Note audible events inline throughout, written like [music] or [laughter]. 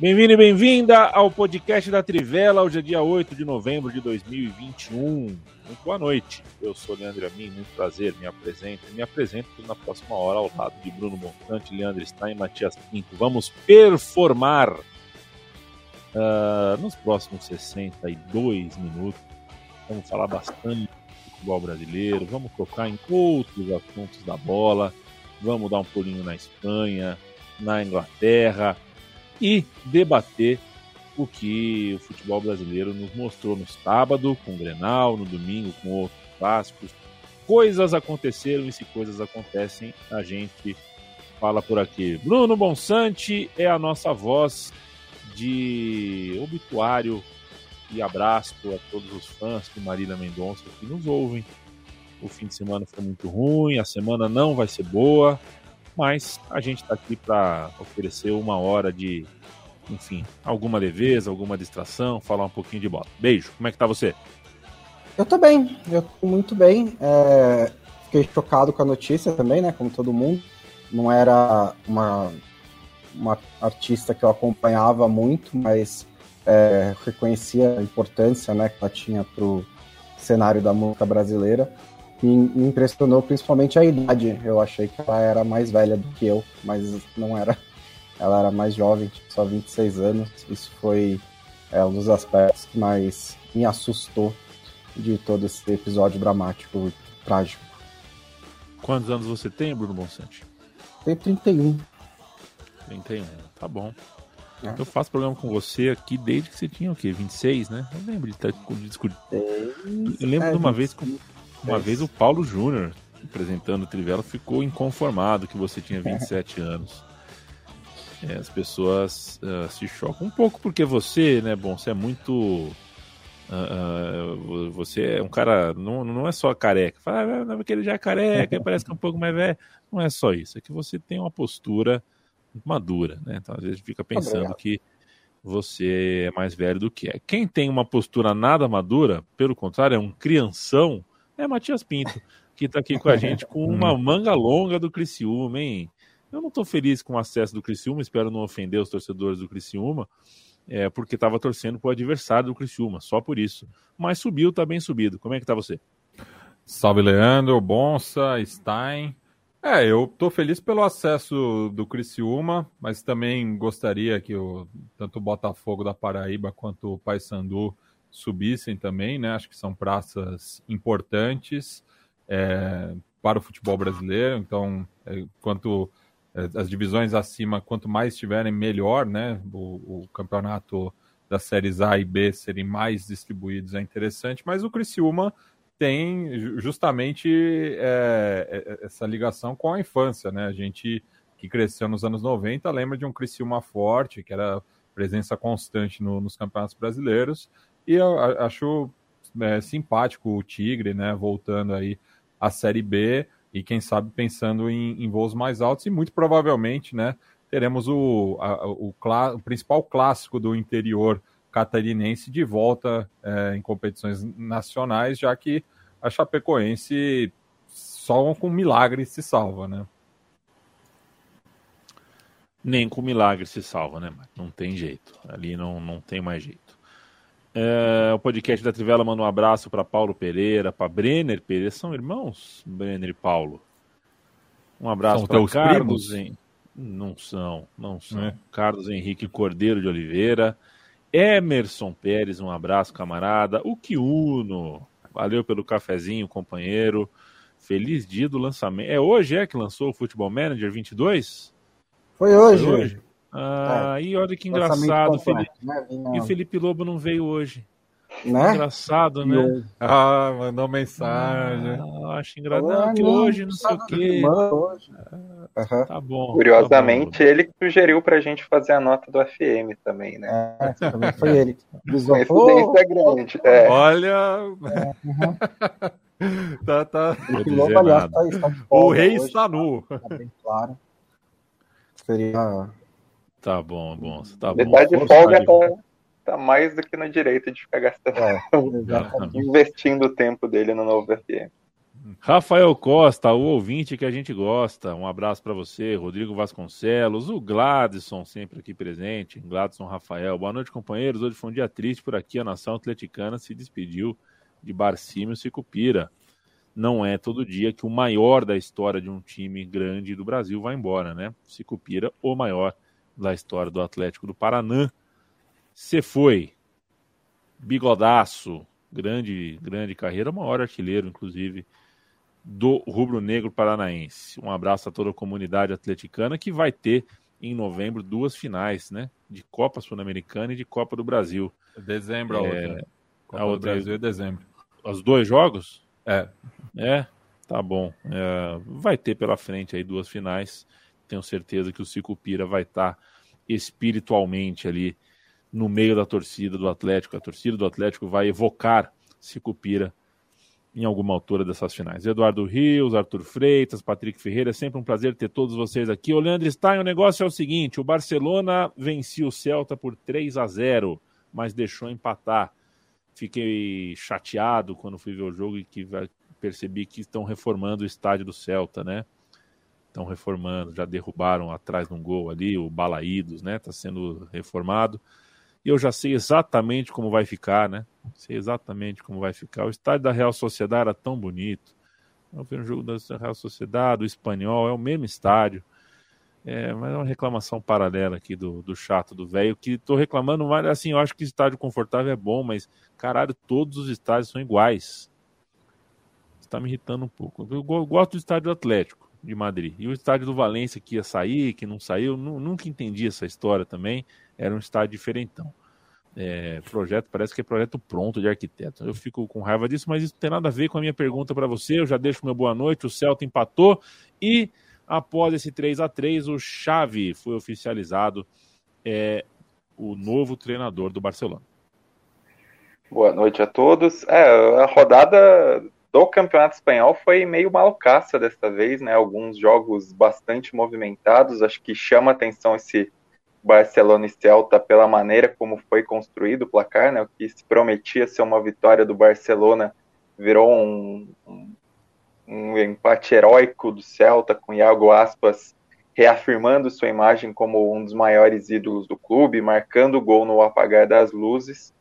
Bem-vindo e bem-vinda ao podcast da Trivela. Hoje é dia 8 de novembro de 2021. Muito boa noite. Eu sou Leandro Amin, muito prazer, me apresento. Me apresento na próxima hora ao lado de Bruno Montante, Leandro Stein e Matias Pinto. Vamos performar uh, nos próximos 62 minutos. Vamos falar bastante do futebol brasileiro, vamos tocar em outros assuntos da bola, vamos dar um pulinho na Espanha, na Inglaterra e debater o que o futebol brasileiro nos mostrou no sábado com o Grenal, no domingo com outros clássicos. Coisas aconteceram e se coisas acontecem, a gente fala por aqui. Bruno Bonsante é a nossa voz de obituário e abraço a todos os fãs de Marília Mendonça que nos ouvem. O fim de semana foi muito ruim, a semana não vai ser boa, mas a gente está aqui para oferecer uma hora de, enfim, alguma leveza, alguma distração, falar um pouquinho de bola. Beijo, como é que tá você? Eu tô bem, eu tô muito bem. É... Fiquei chocado com a notícia também, né? Como todo mundo. Não era uma, uma artista que eu acompanhava muito, mas é, reconhecia a importância né, que ela tinha pro cenário da música brasileira me impressionou principalmente a idade. Eu achei que ela era mais velha do que eu, mas não era. Ela era mais jovem, só 26 anos. Isso foi é, um dos aspectos que mais me assustou de todo esse episódio dramático, trágico. Quantos anos você tem, Bruno Bonsante? Tenho 31. 31, tá bom. É. Eu faço programa com você aqui desde que você tinha o quê? 26, né? Eu lembro de estar discutindo. Eu lembro é, de uma 20... vez com uma é. vez o Paulo Júnior, apresentando o Trivela, ficou inconformado que você tinha 27 [laughs] anos. É, as pessoas uh, se chocam um pouco porque você, né, bom, você é muito. Uh, uh, você é um cara. Não, não é só careca. Fala, ah, não, porque ele já é careca, parece que é um pouco mais velho. Não é só isso. É que você tem uma postura madura, né? Então às vezes fica pensando que você é mais velho do que é. Quem tem uma postura nada madura, pelo contrário, é um crianção, é Matias Pinto, que está aqui com a gente com [laughs] uma manga longa do Criciúma, hein? Eu não estou feliz com o acesso do Criciúma, espero não ofender os torcedores do Criciúma, é, porque estava torcendo para o adversário do Criciúma, só por isso. Mas subiu, está bem subido. Como é que está você? Salve, Leandro, Bonsa, Stein. É, eu estou feliz pelo acesso do Criciúma, mas também gostaria que o, tanto o Botafogo da Paraíba quanto o Paysandu subissem também, né? Acho que são praças importantes é, para o futebol brasileiro. Então, é, quanto é, as divisões acima, quanto mais estiverem, melhor, né? O, o, campeonato das séries A e B serem mais distribuídos é interessante, mas o Criciúma tem justamente é, é, essa ligação com a infância, né? A gente que cresceu nos anos 90 lembra de um Criciúma forte, que era presença constante no, nos campeonatos brasileiros, e eu acho é, simpático o Tigre, né? Voltando aí à Série B e quem sabe pensando em, em voos mais altos e muito provavelmente, né? Teremos o, a, o, o, principal clássico do interior catarinense de volta é, em competições nacionais, já que a Chapecoense só com milagre se salva, né? Nem com milagre se salva, né? Não tem jeito. Ali não, não tem mais jeito. É, o podcast da Trivela manda um abraço para Paulo Pereira, para Brenner Pereira. São irmãos, Brenner e Paulo. Um abraço para Carlos. Em... Não são, não são. É. Carlos Henrique Cordeiro de Oliveira. Emerson Pérez, um abraço, camarada. O Kiuno, valeu pelo cafezinho, companheiro. Feliz dia do lançamento. É hoje é que lançou o Futebol Manager 22? Foi hoje. Foi hoje. Ah, é. e olha que engraçado, Felipe. Né? E o Felipe Lobo não veio hoje. Né? Engraçado, né? Ah, mandou mensagem. Ah, acho engraçado. que hoje não sei o quê. Hoje. Uhum. Tá bom. Curiosamente, tá bom. ele que sugeriu pra gente fazer a nota do FM também, né? É, também foi ele. [laughs] Coincidência oh, grande. É. Olha. É, uhum. tá, tá. O, Lobo, aliás, tá, está o rei hoje, está nu. Tá bem claro. Seria. Tá bom, bom. Tá Metade bom. de folga tá, tá mais do que no direito de ficar gastando. É, [laughs] investindo o tempo dele no novo FM. Rafael Costa, o ouvinte que a gente gosta. Um abraço para você, Rodrigo Vasconcelos, o Gladson sempre aqui presente, Gladson Rafael. Boa noite, companheiros. Hoje foi um dia triste por aqui. A nação atleticana se despediu de Barcímio Sicupira. Não é todo dia que o maior da história de um time grande do Brasil vai embora, né? Sicupira, o maior da história do Atlético do Paraná. Você foi. Bigodaço, grande, grande carreira, maior artilheiro, inclusive, do Rubro Negro Paranaense. Um abraço a toda a comunidade atleticana que vai ter em novembro duas finais, né? De Copa Sul-Americana e de Copa do Brasil. Dezembro a é, outra. Copa a outra Brasil é dezembro. Os dois jogos? É. É, tá bom. É, vai ter pela frente aí duas finais. Tenho certeza que o Cicupira vai estar tá espiritualmente ali no meio da torcida do Atlético. A torcida do Atlético vai evocar Cicupira em alguma altura dessas finais. Eduardo Rios, Arthur Freitas, Patrick Ferreira, é sempre um prazer ter todos vocês aqui. O Leandro Stein, o negócio é o seguinte: o Barcelona venceu o Celta por 3 a 0, mas deixou empatar. Fiquei chateado quando fui ver o jogo e que percebi que estão reformando o estádio do Celta, né? Estão reformando, já derrubaram atrás de um gol ali, o Balaídos, né? Está sendo reformado. E eu já sei exatamente como vai ficar, né? Sei exatamente como vai ficar. O estádio da Real Sociedade era tão bonito. Eu vi um jogo da Real Sociedade, o espanhol, é o mesmo estádio. É, mas é uma reclamação paralela aqui do, do chato do velho, que tô reclamando, mas assim, eu acho que estádio confortável é bom, mas caralho, todos os estádios são iguais. Está me irritando um pouco. Eu gosto do estádio Atlético de Madrid. E o estádio do Valência que ia sair, que não saiu, nunca entendi essa história também. Era um estádio diferentão é, projeto, parece que é projeto pronto de arquiteto. Eu fico com raiva disso, mas isso não tem nada a ver com a minha pergunta para você. Eu já deixo meu boa noite. O Celta empatou e após esse 3 a 3 o Xavi foi oficializado é, o novo treinador do Barcelona. Boa noite a todos. É, a rodada do Campeonato Espanhol foi meio malucaça desta vez, né? Alguns jogos bastante movimentados. Acho que chama atenção esse Barcelona e Celta pela maneira como foi construído o placar, né? O que se prometia ser uma vitória do Barcelona virou um, um, um empate heróico do Celta com Iago Aspas reafirmando sua imagem como um dos maiores ídolos do clube, marcando o gol no apagar das luzes.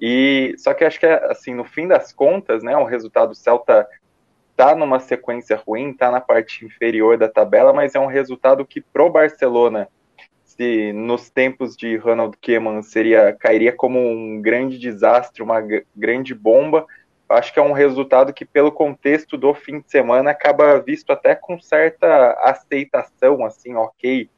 E só que acho que assim, no fim das contas, né, o resultado do Celta tá numa sequência ruim, tá na parte inferior da tabela, mas é um resultado que pro Barcelona se nos tempos de Ronald Koeman seria cairia como um grande desastre, uma grande bomba. Acho que é um resultado que, pelo contexto do fim de semana, acaba visto até com certa aceitação, assim, ok,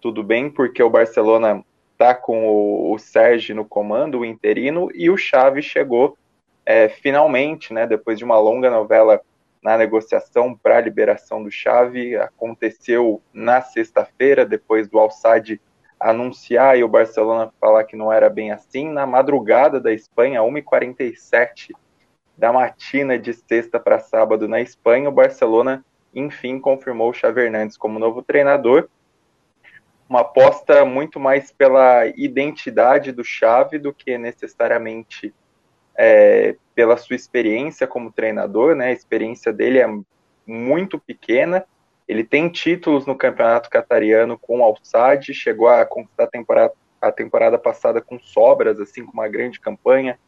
tudo bem, porque o Barcelona tá com o, o Sérgio no comando, o interino, e o Xavi chegou é, finalmente, né, depois de uma longa novela na negociação para a liberação do Xavi. Aconteceu na sexta-feira, depois do Alçade anunciar e o Barcelona falar que não era bem assim. Na madrugada da Espanha, 1h47 da matina de sexta para sábado na Espanha, o Barcelona enfim confirmou o Xavi Hernandes como novo treinador. Uma aposta muito mais pela identidade do Xavi do que necessariamente é, pela sua experiência como treinador, né? A experiência dele é muito pequena. Ele tem títulos no campeonato catariano com o Alçade, chegou a conquistar a temporada, a temporada passada com sobras, assim, com uma grande campanha,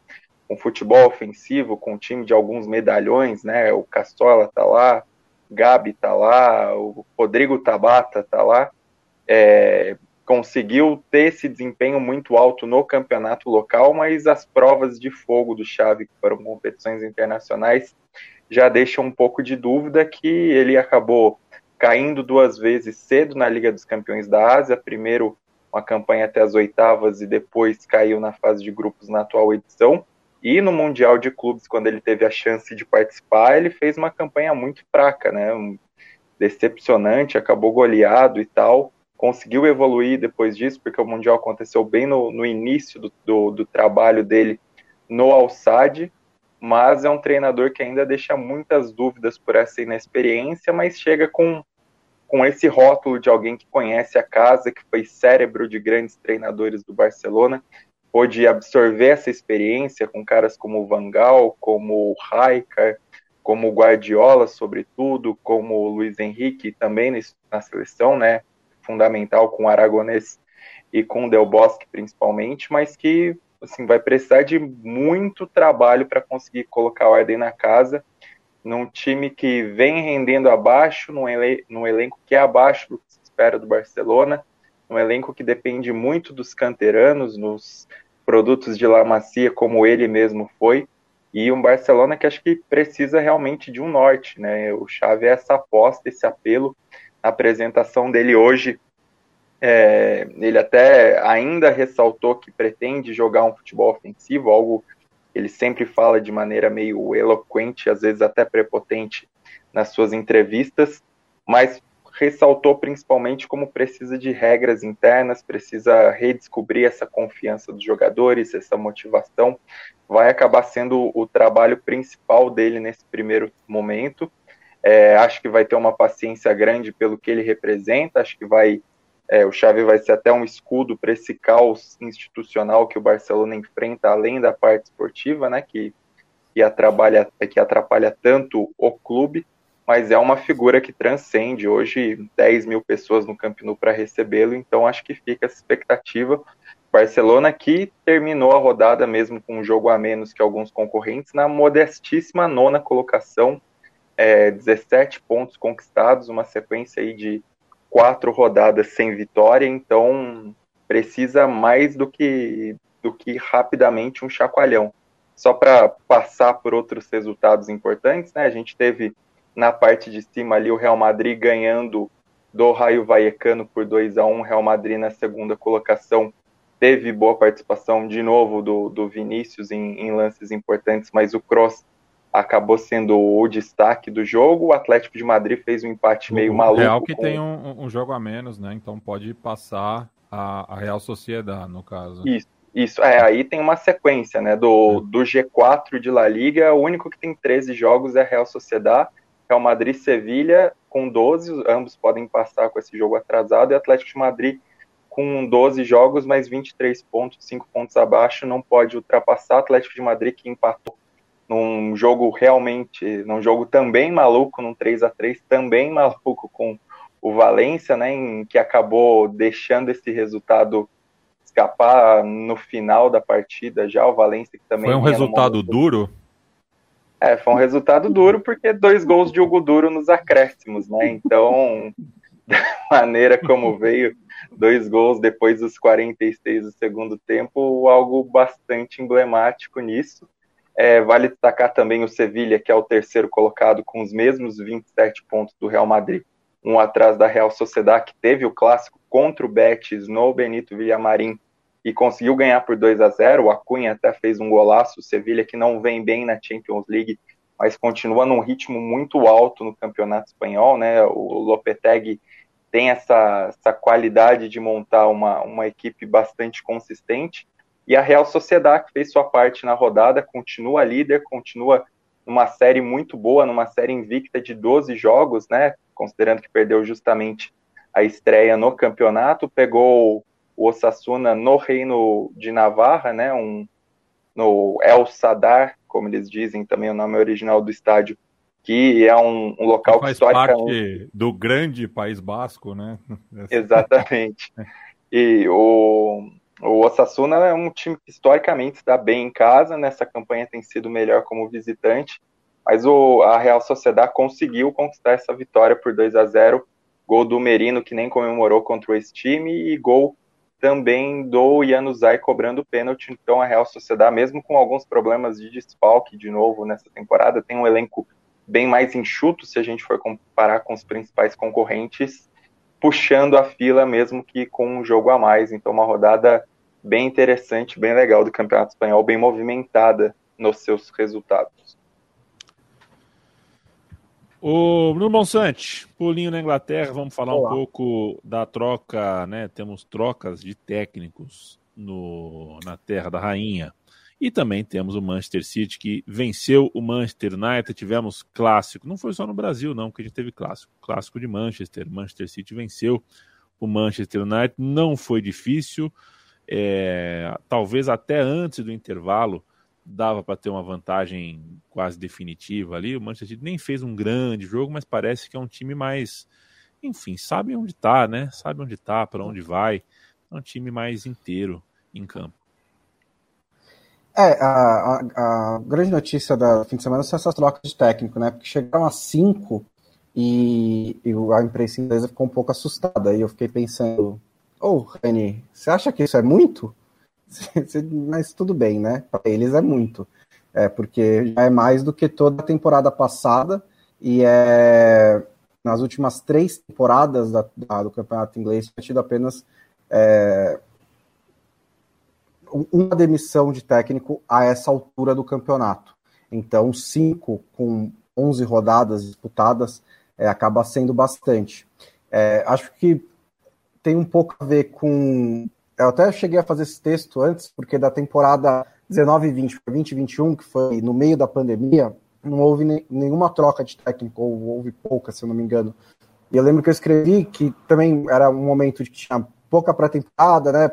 com futebol ofensivo, com um time de alguns medalhões, né? O Castola tá lá, Gabi tá lá, o Rodrigo Tabata tá lá. É, conseguiu ter esse desempenho muito alto no campeonato local, mas as provas de fogo do Xavi, que foram competições internacionais, já deixam um pouco de dúvida que ele acabou caindo duas vezes cedo na Liga dos Campeões da Ásia, primeiro uma campanha até as oitavas e depois caiu na fase de grupos na atual edição. E no Mundial de Clubes, quando ele teve a chance de participar, ele fez uma campanha muito fraca, né? Decepcionante, acabou goleado e tal. Conseguiu evoluir depois disso, porque o Mundial aconteceu bem no, no início do, do, do trabalho dele no Alçade, mas é um treinador que ainda deixa muitas dúvidas por essa inexperiência, mas chega com, com esse rótulo de alguém que conhece a casa, que foi cérebro de grandes treinadores do Barcelona, pôde absorver essa experiência com caras como o Van Gaal, como o Raikar, como o Guardiola, sobretudo, como o Luiz Henrique também na seleção, né? Fundamental com o Aragonês e com o Del Bosque principalmente, mas que assim vai precisar de muito trabalho para conseguir colocar ordem na casa num time que vem rendendo abaixo, num, ele num elenco que é abaixo do que se espera do Barcelona, um elenco que depende muito dos canteranos, nos produtos de La Macia, como ele mesmo foi, e um Barcelona que acho que precisa realmente de um norte, né? O Xavi é essa aposta, esse apelo, a apresentação dele hoje, é, ele até ainda ressaltou que pretende jogar um futebol ofensivo, algo que ele sempre fala de maneira meio eloquente, às vezes até prepotente nas suas entrevistas, mas ressaltou principalmente como precisa de regras internas, precisa redescobrir essa confiança dos jogadores, essa motivação. Vai acabar sendo o trabalho principal dele nesse primeiro momento. É, acho que vai ter uma paciência grande pelo que ele representa, acho que vai. É, o Xavi vai ser até um escudo para esse caos institucional que o Barcelona enfrenta, além da parte esportiva, né, que, que, atrapalha, que atrapalha tanto o clube mas é uma figura que transcende hoje 10 mil pessoas no Camp Nou para recebê-lo, então acho que fica essa expectativa. Barcelona que terminou a rodada mesmo com um jogo a menos que alguns concorrentes, na modestíssima nona colocação, é, 17 pontos conquistados, uma sequência aí de quatro rodadas sem vitória, então precisa mais do que, do que rapidamente um chacoalhão. Só para passar por outros resultados importantes, né, a gente teve na parte de cima ali o Real Madrid ganhando do Raio Vallecano por 2 a 1 Real Madrid na segunda colocação teve boa participação de novo do, do Vinícius em, em lances importantes, mas o Cross acabou sendo o destaque do jogo. O Atlético de Madrid fez um empate meio o maluco. Real que com... tem um, um, jogo a menos, né? Então pode passar a, a Real Sociedade, no caso. Isso. Isso, é, aí tem uma sequência, né, do, do G4 de La Liga, o único que tem 13 jogos é a Real Sociedade, Real Madrid e Sevilha com 12, ambos podem passar com esse jogo atrasado, e Atlético de Madrid com 12 jogos, mais 23 pontos, 5 pontos abaixo, não pode ultrapassar. Atlético de Madrid que empatou num jogo realmente, num jogo também maluco, num 3 a 3 também [laughs] maluco com o Valência, né, em que acabou deixando esse resultado escapar no final da partida já, o Valência que também... Foi um resultado duro? É, foi um resultado duro, porque dois gols de Hugo Duro nos acréscimos, né? Então, [laughs] da maneira como veio, dois gols depois dos 46 do segundo tempo, algo bastante emblemático nisso. É, vale destacar também o Sevilha, que é o terceiro colocado, com os mesmos 27 pontos do Real Madrid, um atrás da Real Sociedad, que teve o clássico contra o Betis no Benito Villamarim e conseguiu ganhar por 2 a 0. O Acunha até fez um golaço. O Sevilha que não vem bem na Champions League, mas continua num ritmo muito alto no campeonato espanhol, né? O Lopetegui tem essa, essa qualidade de montar uma, uma equipe bastante consistente. E a Real Sociedade, que fez sua parte na rodada, continua líder, continua numa série muito boa, numa série invicta de 12 jogos, né? Considerando que perdeu justamente a estreia no campeonato, pegou o Osasuna no Reino de Navarra, né, um, no El Sadar, como eles dizem também o nome original do estádio, que é um, um local que, faz que parte do grande País Basco, né? [laughs] Exatamente. E o, o Osasuna é um time que historicamente está bem em casa, nessa campanha tem sido melhor como visitante, mas o, a Real Sociedade conseguiu conquistar essa vitória por 2 a 0 gol do Merino, que nem comemorou contra esse time, e gol também do Januzaj cobrando pênalti. Então a Real Sociedade, mesmo com alguns problemas de desfalque de novo nessa temporada, tem um elenco bem mais enxuto se a gente for comparar com os principais concorrentes puxando a fila mesmo que com um jogo a mais. Então, uma rodada bem interessante, bem legal do Campeonato Espanhol, bem movimentada nos seus resultados. O Bruno Bonsante, pulinho na Inglaterra, vamos falar Olá. um pouco da troca, né? Temos trocas de técnicos no, na Terra da Rainha. E também temos o Manchester City que venceu o Manchester United. Tivemos clássico, não foi só no Brasil, não, que a gente teve clássico. Clássico de Manchester. Manchester City venceu o Manchester United. Não foi difícil. É, talvez até antes do intervalo dava para ter uma vantagem quase definitiva ali. O Manchester City nem fez um grande jogo, mas parece que é um time mais, enfim, sabe onde está, né? Sabe onde está, para onde vai. É um time mais inteiro em campo. É, a, a, a, grande notícia da fim de semana são essas trocas de técnico, né? Porque chegaram a cinco e, e a imprensa inglesa ficou um pouco assustada. E eu fiquei pensando, ô, oh, Reni, você acha que isso é muito? [laughs] Mas tudo bem, né? Para eles é muito. É, porque já é mais do que toda a temporada passada e é nas últimas três temporadas da, da, do campeonato inglês tinha tido apenas é, uma demissão de técnico a essa altura do campeonato. Então, cinco com 11 rodadas disputadas é, acaba sendo bastante. É, acho que tem um pouco a ver com eu até cheguei a fazer esse texto antes, porque da temporada 19 e 20 para 20 e 21, que foi no meio da pandemia, não houve nem, nenhuma troca de técnico, ou houve pouca, se eu não me engano. E eu lembro que eu escrevi que também era um momento de que tinha pouca pré-temporada, né,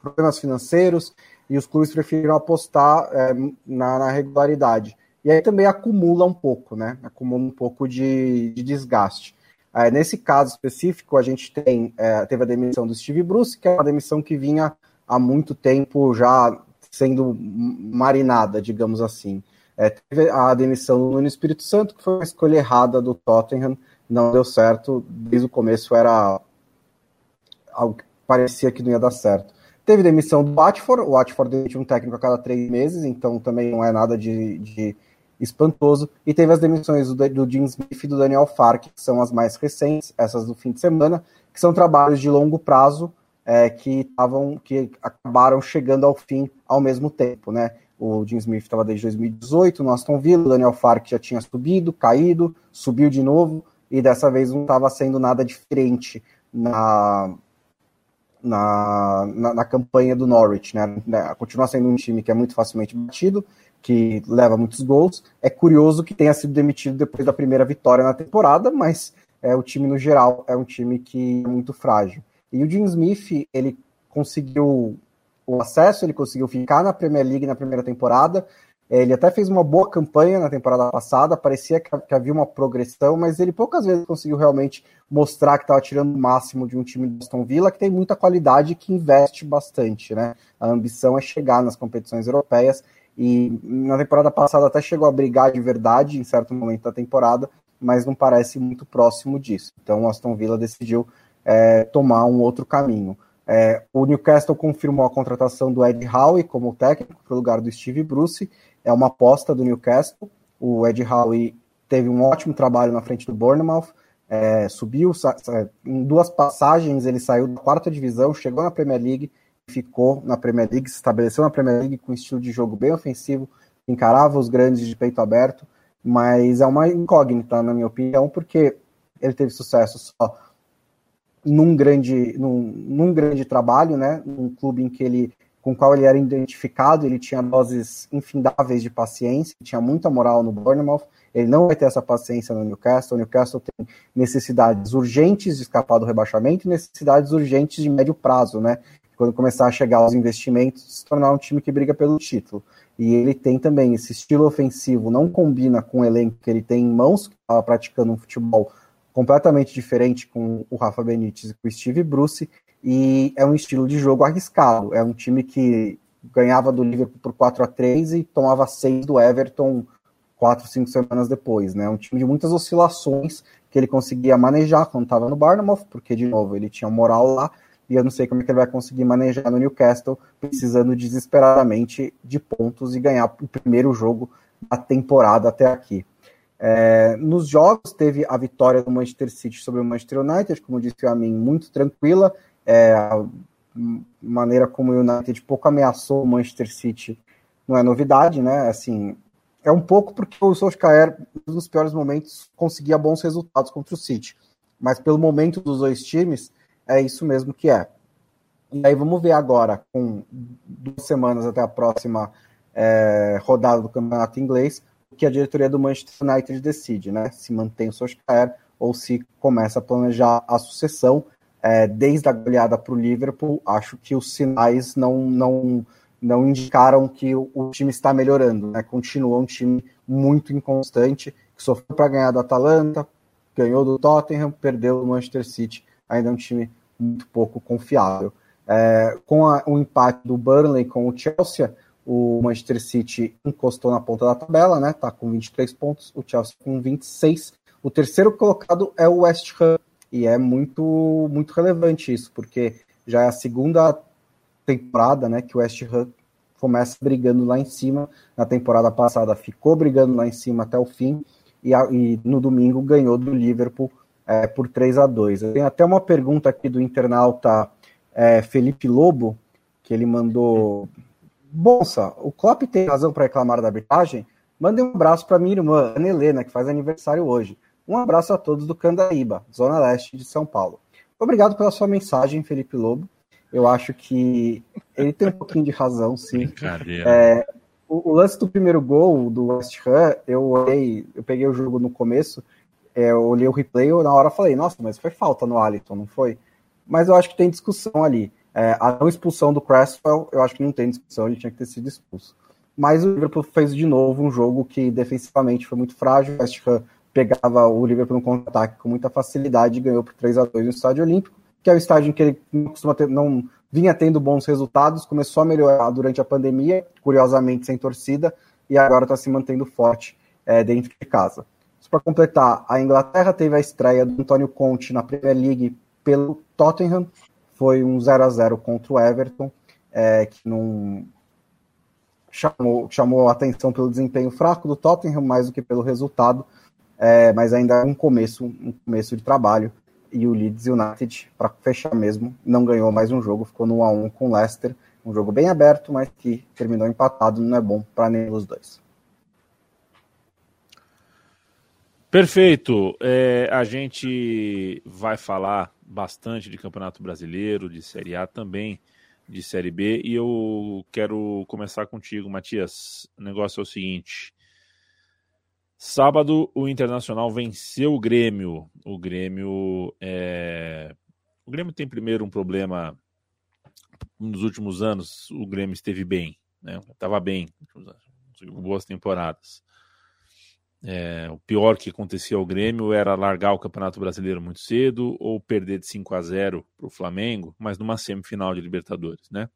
problemas financeiros, e os clubes preferiram apostar é, na, na, regularidade. E aí também acumula um pouco, né, acumula um pouco de, de desgaste. É, nesse caso específico, a gente tem, é, teve a demissão do Steve Bruce, que é uma demissão que vinha há muito tempo já sendo marinada, digamos assim. É, teve a demissão do Nuno Espírito Santo, que foi uma escolha errada do Tottenham, não deu certo, desde o começo era algo que parecia que não ia dar certo. Teve demissão do Watford, o Watford demite um técnico a cada três meses, então também não é nada de, de espantoso. E teve as demissões do, do Jim Smith e do Daniel Fark, que são as mais recentes, essas do fim de semana, que são trabalhos de longo prazo é, que, tavam, que acabaram chegando ao fim ao mesmo tempo, né? O Jim Smith estava desde 2018 no Aston Villa, o Daniel Fark já tinha subido, caído, subiu de novo, e dessa vez não estava sendo nada diferente na, na, na, na, campanha do Norwich, né? Continua sendo um time que é muito facilmente batido, que leva muitos gols. É curioso que tenha sido demitido depois da primeira vitória na temporada, mas é, o time no geral é um time que é muito frágil. E o Jim Smith, ele conseguiu o acesso, ele conseguiu ficar na Premier League na primeira temporada. Ele até fez uma boa campanha na temporada passada, parecia que, que havia uma progressão, mas ele poucas vezes conseguiu realmente mostrar que estava tirando o máximo de um time do Aston Villa, que tem muita qualidade e que investe bastante, né? A ambição é chegar nas competições europeias e na temporada passada até chegou a brigar de verdade em certo momento da temporada, mas não parece muito próximo disso. Então o Aston Villa decidiu é, tomar um outro caminho. É, o Newcastle confirmou a contratação do Ed Howe como técnico para o lugar do Steve Bruce. É uma aposta do Newcastle. O Ed Howe teve um ótimo trabalho na frente do Bournemouth. É, subiu em duas passagens, ele saiu da quarta divisão, chegou na Premier League ficou na Premier League, se estabeleceu na Premier League com um estilo de jogo bem ofensivo, encarava os grandes de peito aberto, mas é uma incógnita, na minha opinião, porque ele teve sucesso só num grande, num, num grande trabalho, né? Num clube em que ele, com o qual ele era identificado, ele tinha doses infindáveis de paciência, tinha muita moral no Bournemouth. Ele não vai ter essa paciência no Newcastle. O Newcastle tem necessidades urgentes de escapar do rebaixamento e necessidades urgentes de médio prazo, né? Quando começar a chegar os investimentos, se tornar um time que briga pelo título. E ele tem também esse estilo ofensivo, não combina com o elenco que ele tem em mãos, que estava praticando um futebol completamente diferente com o Rafa Benítez e com o Steve Bruce, e é um estilo de jogo arriscado. É um time que ganhava do Liverpool por 4 a 3 e tomava 6 do Everton 4, 5 semanas depois. Né? Um time de muitas oscilações que ele conseguia manejar quando estava no Barnamouth, porque, de novo, ele tinha moral lá, e eu não sei como é que ele vai conseguir manejar no Newcastle, precisando desesperadamente de pontos e ganhar o primeiro jogo da temporada até aqui. É, nos jogos teve a vitória do Manchester City sobre o Manchester United, como disse o Amin, muito tranquila. É, a maneira como o United pouco ameaçou o Manchester City não é novidade, né? Assim, é um pouco porque o Solskjaer, nos piores momentos, conseguia bons resultados contra o City. Mas pelo momento dos dois times, é isso mesmo que é. E aí vamos ver agora, com duas semanas até a próxima é, rodada do campeonato inglês, o que a diretoria do Manchester United decide, né? Se mantém o Solskjaer ou se começa a planejar a sucessão. É, desde a goleada para o Liverpool, acho que os sinais não, não, não indicaram que o, o time está melhorando, né? Continua um time muito inconstante, que sofreu para ganhar do Atalanta, ganhou do Tottenham, perdeu do Manchester City, ainda é um time muito pouco confiável. É, com a, o empate do Burnley com o Chelsea, o Manchester City encostou na ponta da tabela, né? Tá com 23 pontos, o Chelsea com 26. O terceiro colocado é o West Ham, e é muito muito relevante isso, porque já é a segunda temporada, né, que o West Ham começa brigando lá em cima. Na temporada passada ficou brigando lá em cima até o fim e, e no domingo ganhou do Liverpool é, por 3 a 2 Tem até uma pergunta aqui do internauta é, Felipe Lobo, que ele mandou. Bonsa, o Klopp tem razão para reclamar da arbitragem? Mandem um abraço para minha irmã, Ana Helena, que faz aniversário hoje. Um abraço a todos do Candaíba, Zona Leste de São Paulo. Obrigado pela sua mensagem, Felipe Lobo. Eu acho que ele tem um pouquinho de razão, sim. É, o, o, lance do primeiro gol do West Ham, eu eu peguei o jogo no começo, eu olhei o replay, eu na hora falei, nossa, mas foi falta no Aliton, não foi? Mas eu acho que tem discussão ali. É, a não expulsão do Cresswell, eu acho que não tem discussão, ele tinha que ter sido expulso. Mas o Liverpool fez de novo um jogo que defensivamente foi muito frágil, o West Ham pegava o Liverpool no contra-ataque com muita facilidade e ganhou por 3 a 2 no Estádio Olímpico que é o estádio em que ele não, costuma ter, não vinha tendo bons resultados, começou a melhorar durante a pandemia, curiosamente sem torcida, e agora está se mantendo forte é, dentro de casa. Para completar, a Inglaterra teve a estreia do Antônio Conte na Premier League pelo Tottenham, foi um 0 a 0 contra o Everton, é, que não chamou, chamou a atenção pelo desempenho fraco do Tottenham, mais do que pelo resultado, é, mas ainda é um começo, um começo de trabalho e o Leeds United, para fechar mesmo, não ganhou mais um jogo, ficou no 1x1 com o Leicester. Um jogo bem aberto, mas que terminou empatado, não é bom para nenhum dos dois. Perfeito. É, a gente vai falar bastante de Campeonato Brasileiro, de Série A também, de Série B, e eu quero começar contigo, Matias. O negócio é o seguinte: Sábado, o Internacional venceu o Grêmio. O Grêmio é... O Grêmio tem primeiro um problema. Nos últimos anos, o Grêmio esteve bem, né? Estava bem, boas temporadas. É, o pior que acontecia ao Grêmio era largar o Campeonato Brasileiro muito cedo ou perder de 5 a 0 para o Flamengo, mas numa semifinal de Libertadores, né?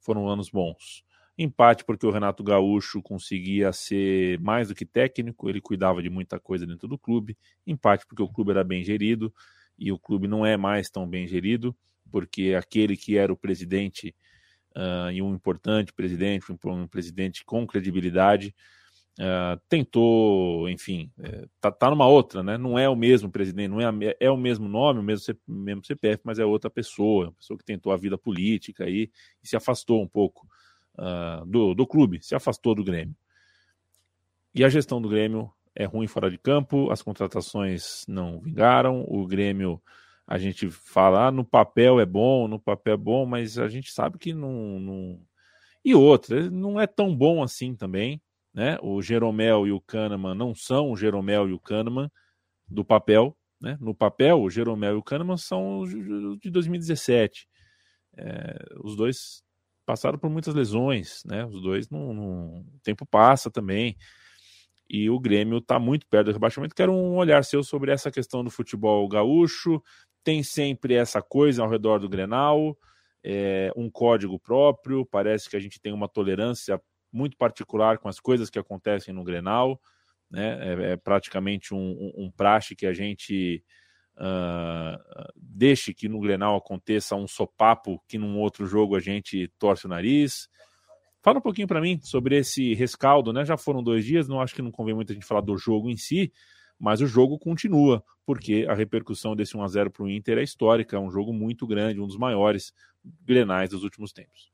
Foram anos bons. Empate porque o Renato Gaúcho conseguia ser mais do que técnico, ele cuidava de muita coisa dentro do clube. Empate porque o clube era bem gerido e o clube não é mais tão bem gerido, porque aquele que era o presidente uh, e um importante presidente, um, um presidente com credibilidade, uh, tentou, enfim, é, tá, tá numa outra, né? Não é o mesmo presidente, não é, a, é o mesmo nome, o mesmo, mesmo CPF, mas é outra pessoa, uma pessoa que tentou a vida política aí e se afastou um pouco uh, do, do clube, se afastou do Grêmio. E a gestão do Grêmio é ruim fora de campo, as contratações não vingaram, o Grêmio, a gente fala, ah, no papel é bom, no papel é bom, mas a gente sabe que não. não... E outra, não é tão bom assim também, né? O Jeromel e o Kahneman não são o Jeromel e o Kahneman do papel, né? No papel, o Jeromel e o Kahneman são de 2017. É, os dois passaram por muitas lesões, né? Os dois não, não... o tempo passa também. E o Grêmio está muito perto do rebaixamento. Quero um olhar seu sobre essa questão do futebol gaúcho. Tem sempre essa coisa ao redor do Grenal, é, um código próprio. Parece que a gente tem uma tolerância muito particular com as coisas que acontecem no Grenal. Né? É, é praticamente um, um, um praxe que a gente uh, deixe que no Grenal aconteça um sopapo que num outro jogo a gente torce o nariz. Fala um pouquinho para mim sobre esse rescaldo, né? Já foram dois dias, não acho que não convém muito a gente falar do jogo em si, mas o jogo continua, porque a repercussão desse 1 a 0 para o Inter é histórica, é um jogo muito grande, um dos maiores grenais dos últimos tempos.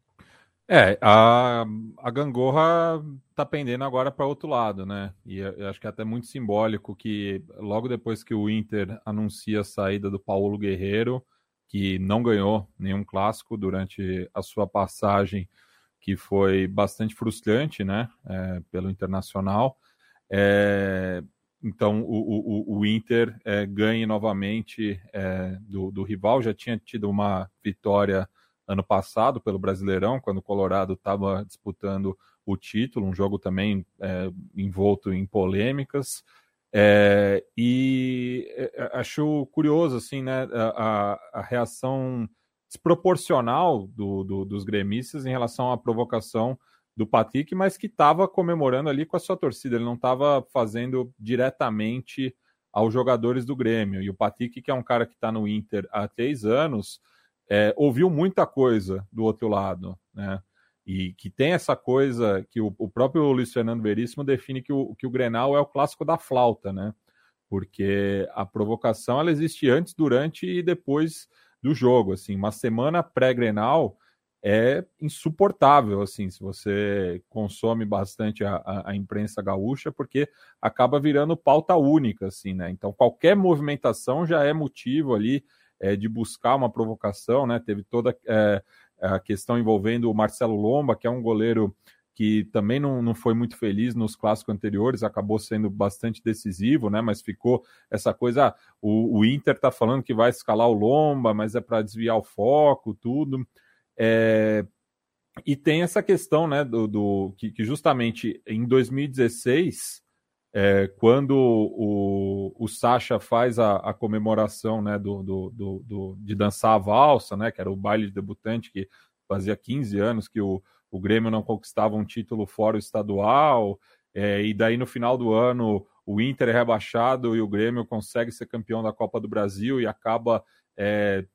É, a, a gangorra tá pendendo agora para outro lado, né? E acho que é até muito simbólico que logo depois que o Inter anuncia a saída do Paulo Guerreiro, que não ganhou nenhum clássico durante a sua passagem, que foi bastante frustrante, né? É, pelo Internacional. É, então o, o, o Inter é, ganha novamente é, do, do rival, já tinha tido uma vitória ano passado pelo Brasileirão, quando o Colorado estava disputando o título, um jogo também é, envolto em polêmicas. É, e é, acho curioso assim, né, a, a reação desproporcional do, do, dos gremistas em relação à provocação do Patrick, mas que estava comemorando ali com a sua torcida. Ele não estava fazendo diretamente aos jogadores do Grêmio. E o Patrick, que é um cara que está no Inter há três anos, é, ouviu muita coisa do outro lado, né? E que tem essa coisa que o, o próprio Luiz Fernando Veríssimo define que o, que o Grenal é o clássico da flauta, né? Porque a provocação ela existe antes, durante e depois do jogo. Assim, uma semana pré-Grenal é insuportável, assim, se você consome bastante a, a, a, imprensa gaúcha, porque acaba virando pauta única, assim, né? Então, qualquer movimentação já é motivo ali é, de buscar uma provocação, né? Teve toda é, a questão envolvendo o Marcelo Lomba, que é um goleiro que também não, não foi muito feliz nos clássicos anteriores, acabou sendo bastante decisivo, né? Mas ficou essa coisa, ah, o, o Inter tá falando que vai escalar o Lomba, mas é para desviar o foco, tudo. É, e tem essa questão, né, do, do que, que justamente em 2016 é, quando o, o Sasha faz a, a comemoração né, do, do, do, do, de dançar a valsa, né, que era o baile de debutante, que fazia 15 anos que o, o Grêmio não conquistava um título fora estadual, é, e daí no final do ano o Inter é rebaixado e o Grêmio consegue ser campeão da Copa do Brasil e acaba é,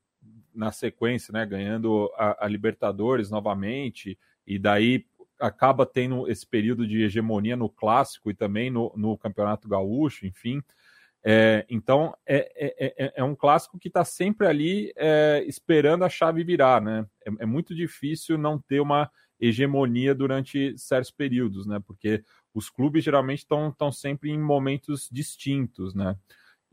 na sequência né, ganhando a, a Libertadores novamente, e daí acaba tendo esse período de hegemonia no clássico e também no, no campeonato gaúcho, enfim. É, então é, é, é, é, um clássico que está sempre ali é, esperando a chave virar, né? É, é, muito difícil não ter uma hegemonia durante certos períodos, né? Porque os clubes geralmente estão sempre em momentos distintos, né?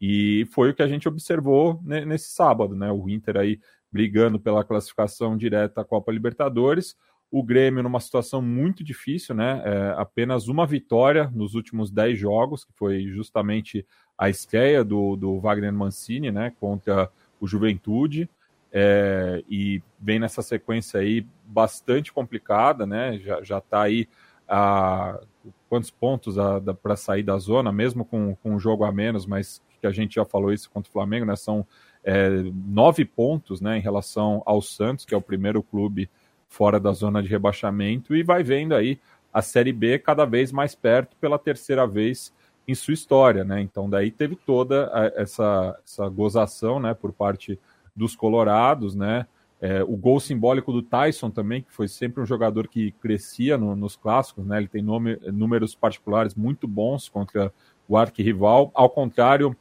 E foi o que a gente observou nesse sábado, né? O Inter aí brigando pela classificação direta à Copa Libertadores, o Grêmio numa situação muito difícil, né? É, apenas uma vitória nos últimos 10 jogos, que foi justamente a estreia do, do Wagner Mancini, né? Contra o Juventude. É, e vem nessa sequência aí bastante complicada, né? Já, já tá aí a quantos pontos para sair da zona, mesmo com, com um jogo a menos, mas que a gente já falou isso contra o Flamengo, né? São é, nove pontos né, em relação ao Santos, que é o primeiro clube fora da zona de rebaixamento e vai vendo aí a Série B cada vez mais perto pela terceira vez em sua história, né? Então daí teve toda essa, essa gozação, né, por parte dos colorados, né? É, o gol simbólico do Tyson também, que foi sempre um jogador que crescia no, nos clássicos, né? Ele tem nome, números particulares muito bons contra o arquirrival, ao contrário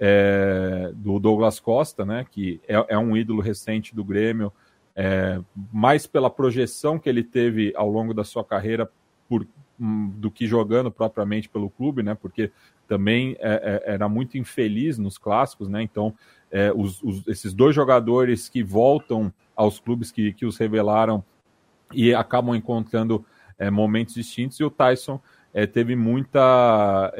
é, do Douglas Costa, né? Que é, é um ídolo recente do Grêmio, é, mais pela projeção que ele teve ao longo da sua carreira por, um, do que jogando propriamente pelo clube, né? Porque também é, é, era muito infeliz nos clássicos, né? Então, é, os, os, esses dois jogadores que voltam aos clubes que, que os revelaram e acabam encontrando é, momentos distintos, e o Tyson é, teve muita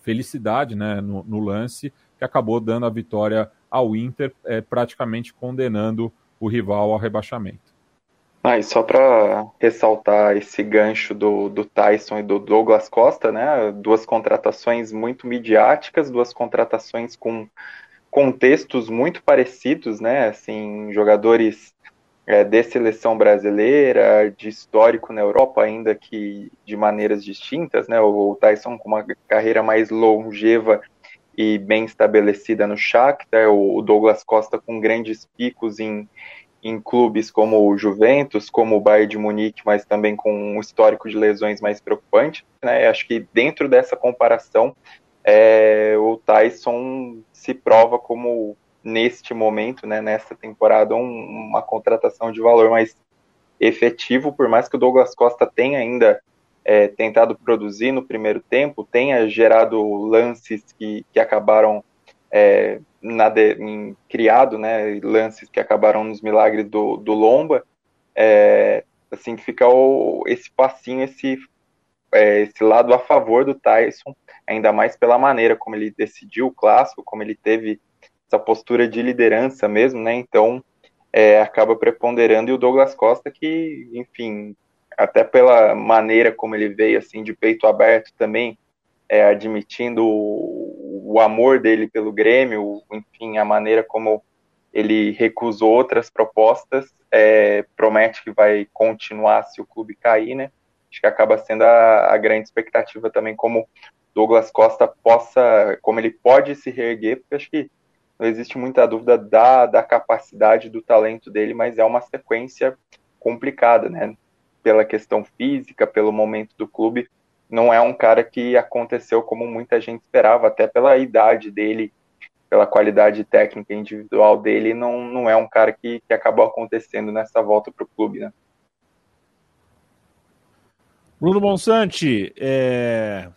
felicidade né, no, no, lance, que acabou dando a vitória ao Inter, praticamente condenando o rival ao rebaixamento. Ah, e só para ressaltar esse gancho do, do Tyson e do Douglas Costa, né? Duas contratações muito midiáticas, duas contratações com contextos muito parecidos, né? Assim, jogadores é, de seleção brasileira, de histórico na Europa, ainda que de maneiras distintas, né? O, o Tyson com uma carreira mais longeva e bem estabelecida no Shakhtar, o, Douglas Costa com grandes picos em em clubes como o Juventus, como o Bayern de Munique, mas também com um histórico de lesões mais preocupante. Né? Acho que dentro dessa comparação, é, o Tyson se prova como, neste momento, né, nessa temporada, um, uma contratação de valor mais efetivo, por mais que o Douglas Costa tenha ainda é, tentado produzir no primeiro tempo, tenha gerado lances que, que acabaram é, na de, em, criado, né, lances que acabaram nos milagres do, do Lomba, é, assim, fica o, esse passinho, esse, é, esse lado a favor do Tyson, ainda mais pela maneira como ele decidiu o clássico, como ele teve essa postura de liderança mesmo, né, então é, acaba preponderando, e o Douglas Costa que, enfim, até pela maneira como ele veio, assim, de peito aberto também, é, admitindo o, o, amor dele pelo Grêmio, enfim, a maneira como ele recusou outras propostas, é, promete que vai continuar se o clube cair, né? Acho que acaba sendo a, a grande expectativa também como Douglas Costa possa, como ele pode se reerguer, porque acho que não existe muita dúvida da, da capacidade, do talento dele, mas é uma sequência complicada, né? Pela questão física, pelo momento do clube, não é um cara que aconteceu como muita gente esperava, até pela idade dele, pela qualidade técnica individual dele, não, não é um cara que, que acabou acontecendo nessa volta para o clube, né? Bruno Monsante, é...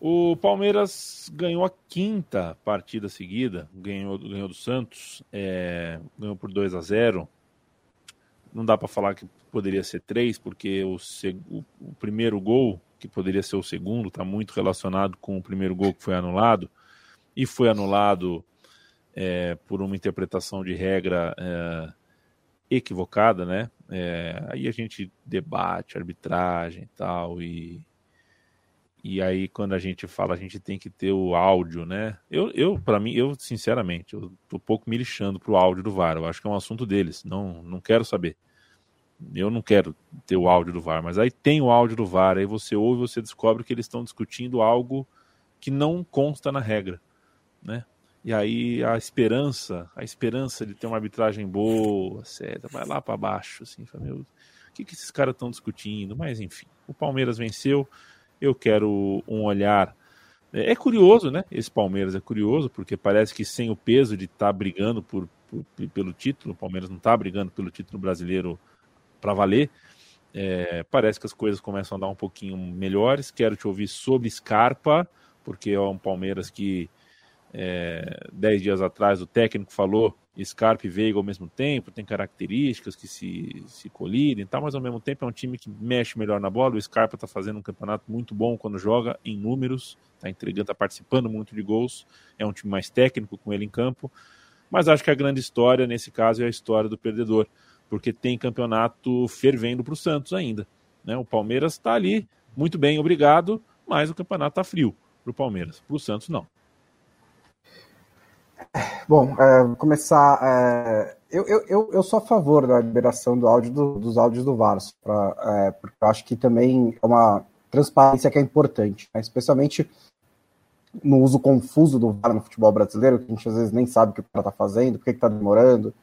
o Palmeiras ganhou a quinta partida seguida, ganhou, ganhou do Santos, é... ganhou por 2 a 0 não dá para falar que poderia ser três, porque o, o, o, primeiro gol, que poderia ser o segundo, está muito relacionado com o primeiro gol que foi anulado, e foi anulado é, por uma interpretação de regra é, equivocada, né? É, aí a gente debate arbitragem e tal, e, e aí quando a gente fala, a gente tem que ter o áudio, né? Eu, eu para mim, eu sinceramente, eu tô um pouco me lixando pro áudio do VAR, eu acho que é um assunto deles, não, não quero saber eu não quero ter o áudio do VAR, mas aí tem o áudio do VAR, aí você ouve, você descobre que eles estão discutindo algo que não consta na regra, né? E aí a esperança, a esperança de ter uma arbitragem boa, certa, vai lá para baixo, assim, meu, o que, que esses caras estão discutindo? Mas enfim, o Palmeiras venceu, eu quero um olhar é, curioso, né? Esse Palmeiras é curioso, porque parece que sem o peso de estar tá brigando por, por, pelo título, o Palmeiras não está brigando pelo título brasileiro para valer. É, parece que as coisas começam a andar um pouquinho melhores. Quero te ouvir sobre Scarpa, porque é um Palmeiras que é, dez dias atrás o técnico falou Scarpa e Veiga ao mesmo tempo, tem características que se, se colidem, tá, mas ao mesmo tempo é um time que mexe melhor na bola. O Scarpa está fazendo um campeonato muito bom quando joga em números, está entregando, está participando muito de gols. É um time mais técnico com ele em campo, mas acho que a grande história nesse caso é a história do perdedor porque tem campeonato fervendo para o Santos ainda. Né? O Palmeiras está ali, muito bem, obrigado, mas o campeonato está frio para o Palmeiras. Para o Santos, não. Bom, é, começar. É, eu, eu, eu sou a favor da liberação do áudio do, dos áudios do Varso, é, porque eu acho que também é uma transparência que é importante, né? especialmente no uso confuso do VAR no futebol brasileiro, que a gente às vezes nem sabe o que o cara está fazendo, por que está demorando.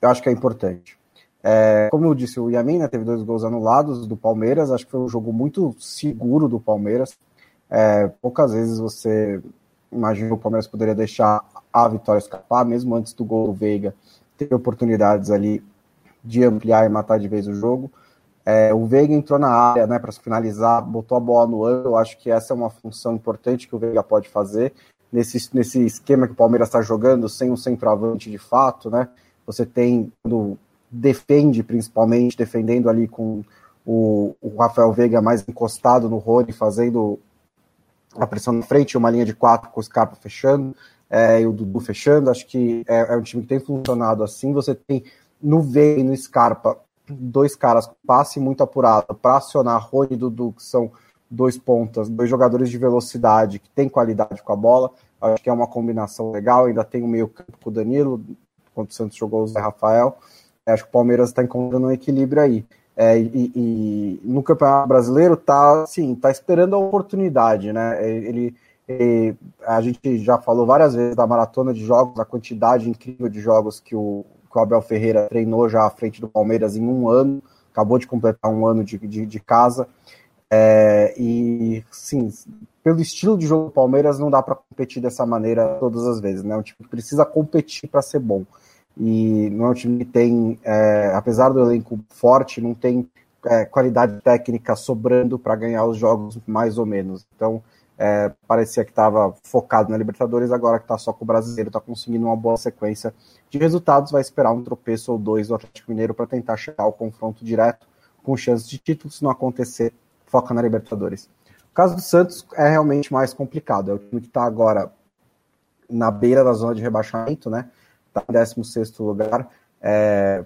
Eu acho que é importante. É, como eu disse, o Yamin né, teve dois gols anulados do Palmeiras, acho que foi um jogo muito seguro do Palmeiras. É, poucas vezes você imagina o Palmeiras poderia deixar a vitória escapar, mesmo antes do gol do Veiga, teve oportunidades ali de ampliar e matar de vez o jogo. É, o Veiga entrou na área né, para finalizar, botou a bola no ângulo. Eu acho que essa é uma função importante que o Veiga pode fazer nesse, nesse esquema que o Palmeiras está jogando, sem um centroavante de fato. Né? Você tem, quando defende, principalmente, defendendo ali com o, o Rafael Veiga mais encostado no Rony, fazendo a pressão na frente, uma linha de quatro com o Scarpa fechando, é, e o Dudu fechando. Acho que é, é, um time que tem funcionado assim. Você tem no Veiga e no Scarpa dois caras com passe muito apurado para acionar Rony e Dudu, que são dois pontas, dois jogadores de velocidade que tem qualidade com a bola. Acho que é uma combinação legal. Ainda tem o meio campo com o Danilo, quando o Santos jogou o Zé Rafael. Acho que o Palmeiras está encontrando um equilíbrio aí. É, e, e, no Campeonato Brasileiro tá, sim, tá esperando a oportunidade, né? É, ele, a gente já falou várias vezes da maratona de jogos, a quantidade incrível de jogos que o, que o Abel Ferreira treinou já à frente do Palmeiras em um ano, acabou de completar um ano de, de, de casa. É, e, sim, pelo estilo de jogo do Palmeiras, não dá para competir dessa maneira todas as vezes. Né? Um time que precisa competir para ser bom. E não é um time que tem, é, apesar do elenco forte, não tem é, qualidade técnica sobrando para ganhar os jogos mais ou menos. Então, é, parecia que estava focado na Libertadores, agora que está só com o brasileiro, está conseguindo uma boa sequência de resultados, vai esperar um tropeço ou dois do Atlético Mineiro para tentar chegar ao confronto direto, com chances de título, se não acontecer, foca na Libertadores. O caso do Santos é realmente mais complicado, é o time que está agora na beira da zona de rebaixamento, né? Está em 16 lugar. É,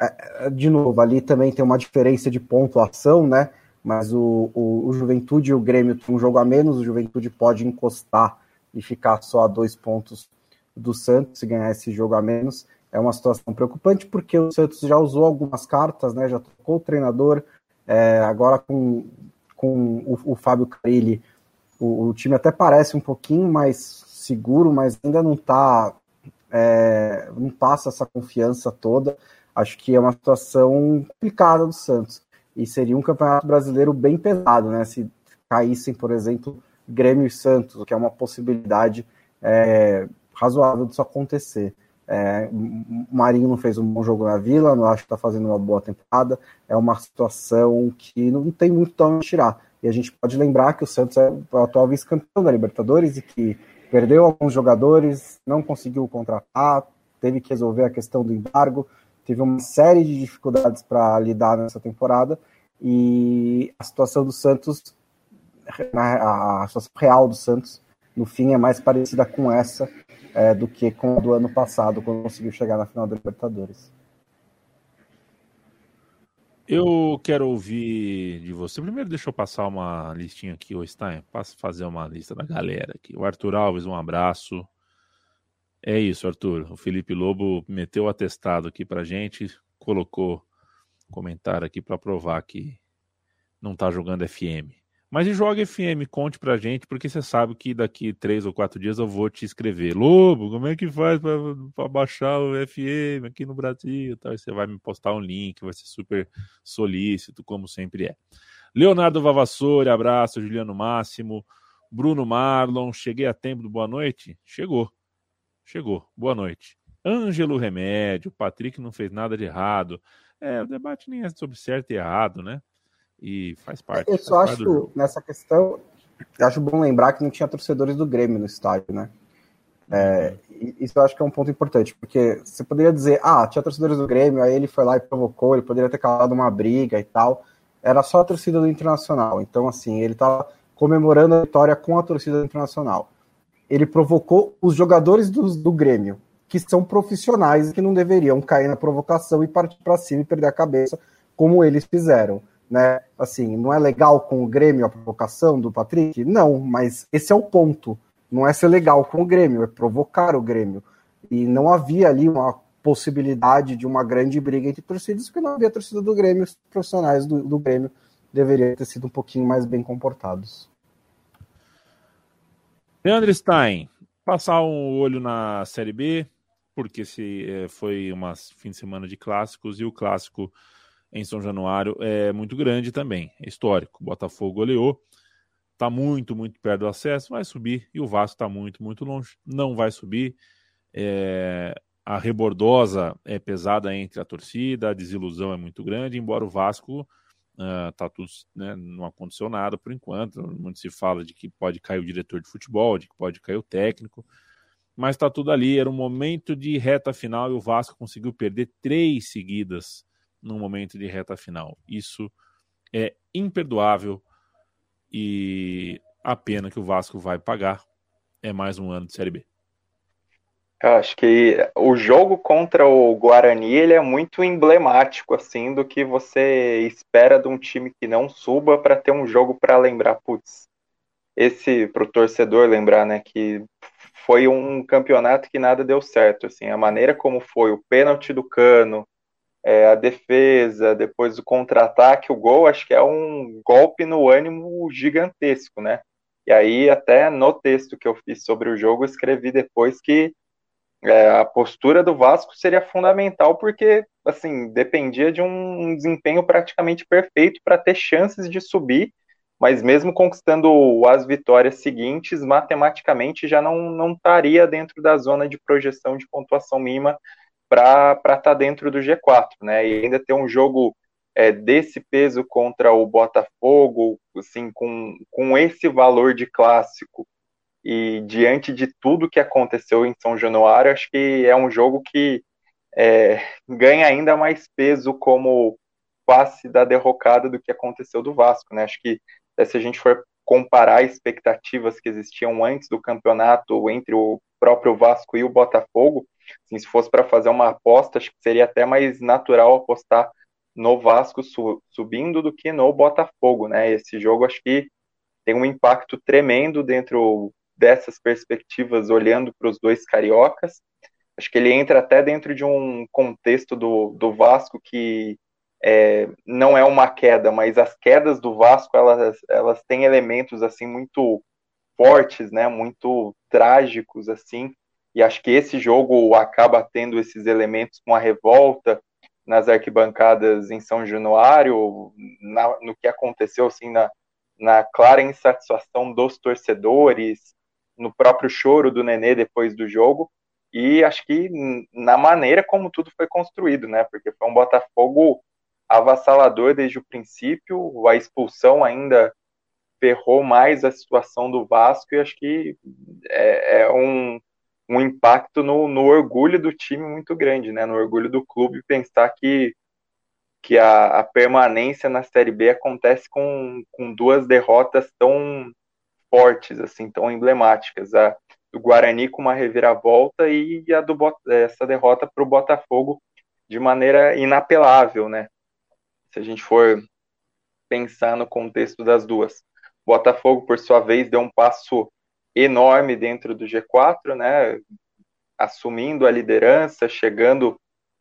é, de novo, ali também tem uma diferença de pontuação, né? Mas o, o, o, Juventude e o Grêmio tem um jogo a menos, o Juventude pode encostar e ficar só a dois pontos do Santos se ganhar esse jogo a menos. É uma situação preocupante porque o Santos já usou algumas cartas, né? Já tocou o treinador, é, agora com, com o, o Fábio Carilli, o, o, time até parece um pouquinho mais seguro, mas ainda não tá, é, não passa essa confiança toda. Acho que é uma situação complicada do Santos e seria um campeonato brasileiro bem pesado, né? Se caíssem, por exemplo, Grêmio e Santos, o que é uma possibilidade é, razoável disso acontecer. É, o Marinho não fez um bom jogo na Vila, não acho que está fazendo uma boa temporada. É uma situação que não tem muito de onde tirar. E a gente pode lembrar que o Santos é o atual vice-campeão da Libertadores e que perdeu alguns jogadores, não conseguiu contratar, teve que resolver a questão do embargo teve uma série de dificuldades para lidar nessa temporada e a situação do Santos, a situação real do Santos, no fim é mais parecida com essa é, do que com a do ano passado, quando conseguiu chegar na final da Libertadores. Eu quero ouvir de você. Primeiro, deixa eu passar uma listinha aqui, Stein. Passa fazer uma lista da galera aqui. O Arthur Alves, um abraço. É isso, Arthur. O Felipe Lobo meteu o atestado aqui pra gente, colocou comentário aqui para provar que não tá jogando FM. Mas e joga FM, conte pra gente, porque você sabe que daqui três ou quatro dias eu vou te escrever. Lobo, como é que faz para baixar o FM aqui no Brasil? Tal? E você vai me postar um link, vai ser super solícito, como sempre é. Leonardo Vavassori, abraço, Juliano Máximo, Bruno Marlon, cheguei a tempo do boa noite? Chegou. Chegou. Boa noite. Ângelo Remédio, Patrick não fez nada de errado. É, o debate nem é sobre certo e errado, né? E faz parte. Eu só acho, nessa questão, acho bom lembrar que não tinha torcedores do Grêmio no estádio, né? É, isso eu acho que é um ponto importante, porque você poderia dizer, ah, tinha torcedores do Grêmio, aí ele foi lá e provocou, ele poderia ter calado uma briga e tal. Era só a torcida do Internacional. Então, assim, ele estava comemorando a vitória com a torcida do Internacional ele provocou os jogadores do, do Grêmio, que são profissionais que não deveriam cair na provocação e partir para cima e perder a cabeça, como eles fizeram. Né? Assim, não é legal com o Grêmio a provocação do Patrick? Não, mas esse é o ponto. Não é ser legal com o Grêmio, é provocar o Grêmio. E não havia ali uma possibilidade de uma grande briga entre torcidas, porque não havia torcida do Grêmio, os profissionais do, do Grêmio deveriam ter sido um pouquinho mais bem comportados. Leandro Stein, passar um olho na Série B, porque se é, foi uma fim de semana de clássicos e o clássico em São Januário é muito grande também, é histórico. Botafogo goleou, está muito, muito perto do acesso, vai subir e o Vasco está muito, muito longe, não vai subir. É, a rebordosa é pesada entre a torcida, a desilusão é muito grande, embora o Vasco Uh, tá tudo, né, não aconteceu nada por enquanto. Muito se fala de que pode cair o diretor de futebol, de que pode cair o técnico, mas tá tudo ali. Era um momento de reta final e o Vasco conseguiu perder três seguidas no momento de reta final. Isso é imperdoável e a pena que o Vasco vai pagar é mais um ano de Série B. Eu acho que o jogo contra o Guarani ele é muito emblemático assim do que você espera de um time que não suba para ter um jogo para lembrar, putz, esse para o torcedor lembrar, né, que foi um campeonato que nada deu certo, assim, a maneira como foi o pênalti do Cano, é, a defesa, depois o contra-ataque, o gol, acho que é um golpe no ânimo gigantesco, né? E aí até no texto que eu fiz sobre o jogo escrevi depois que é, a postura do Vasco seria fundamental porque assim dependia de um desempenho praticamente perfeito para ter chances de subir, mas mesmo conquistando as vitórias seguintes, matematicamente já não, não estaria dentro da zona de projeção de pontuação mínima para estar tá dentro do G4, né? E ainda ter um jogo é, desse peso contra o Botafogo, assim, com, com esse valor de clássico e diante de tudo que aconteceu em São Januário, acho que é um jogo que é, ganha ainda mais peso como face da derrocada do que aconteceu do Vasco, né? Acho que se a gente for comparar expectativas que existiam antes do campeonato entre o próprio Vasco e o Botafogo, assim, se fosse para fazer uma aposta, acho que seria até mais natural apostar no Vasco su subindo do que no Botafogo, né? Esse jogo acho que tem um impacto tremendo dentro dessas perspectivas, olhando para os dois cariocas. Acho que ele entra até dentro de um contexto do, do Vasco que é, não é uma queda, mas as quedas do Vasco elas, elas têm elementos assim muito fortes, né? Muito trágicos assim. E acho que esse jogo acaba tendo esses elementos com a revolta nas arquibancadas em São Januário, na, no que aconteceu assim na, na clara insatisfação dos torcedores, no próprio choro do Nenê depois do jogo e acho que na maneira como tudo foi construído, né? Porque foi um Botafogo avassalador desde o princípio, a expulsão ainda ferrou mais a situação do Vasco e acho que é, é um, um impacto no, no, orgulho do time muito grande, né? No orgulho do clube pensar que que a, a permanência na Série B acontece com, com duas derrotas tão fortes, assim, tão emblemáticas. A do Guarani com uma reviravolta e a do essa derrota para o Botafogo de maneira inapelável, né? Se a gente for pensar no contexto das duas. Botafogo, por sua vez, deu um passo enorme dentro do G4, né? Assumindo a liderança, chegando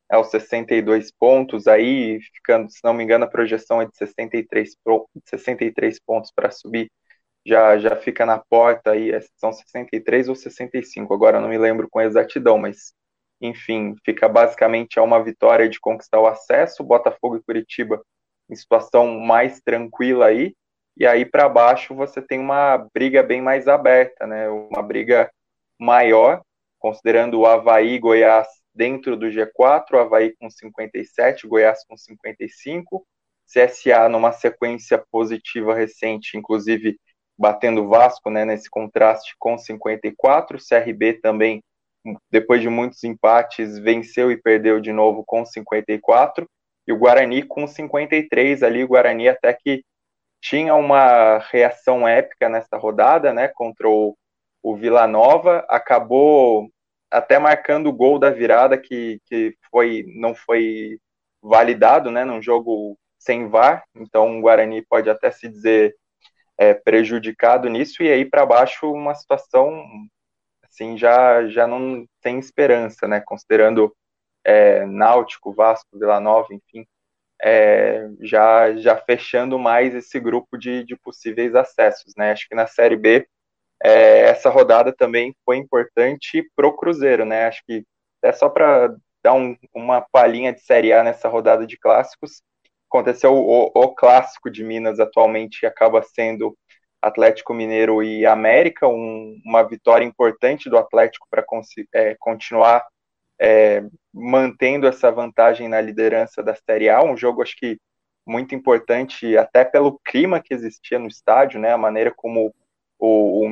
aos 62 pontos, aí ficando, se não me engano, a projeção é de 63, 63 pontos para subir já, já fica na porta aí, é, são 63 ou 65, agora não me lembro com exatidão, mas enfim, fica basicamente a uma vitória de conquistar o acesso, Botafogo e Curitiba em situação mais tranquila aí, e aí para baixo você tem uma briga bem mais aberta, né? Uma briga maior, considerando o Havaí e Goiás dentro do G4, o Havaí com 57, Goiás com 55, CSA numa sequência positiva recente, inclusive batendo o Vasco né, nesse contraste com 54. CRB também, depois de muitos empates, venceu e perdeu de novo com 54. E o Guarani com 53 ali, o Guarani até que tinha uma reação épica nessa rodada, né, contra o, o Vila Nova, acabou até marcando o gol da virada que, que foi não foi validado, né, num jogo sem VAR, então o Guarani pode até se dizer é, prejudicado nisso, e aí para baixo uma situação assim já, já não tem esperança, né? Considerando é, Náutico, Vasco, Vila Nova, enfim, é, já, já fechando mais esse grupo de, de possíveis acessos, né? Acho que na Série B é, essa rodada também foi importante pro Cruzeiro, né? Acho que é só para dar um, uma palhinha de Série A nessa rodada de clássicos aconteceu o, o, clássico de Minas atualmente acaba sendo Atlético Mineiro e América, um, uma vitória importante do Atlético para é, continuar é, mantendo essa vantagem na liderança da Série A, um jogo acho que muito importante até pelo clima que existia no estádio, né, a maneira como o,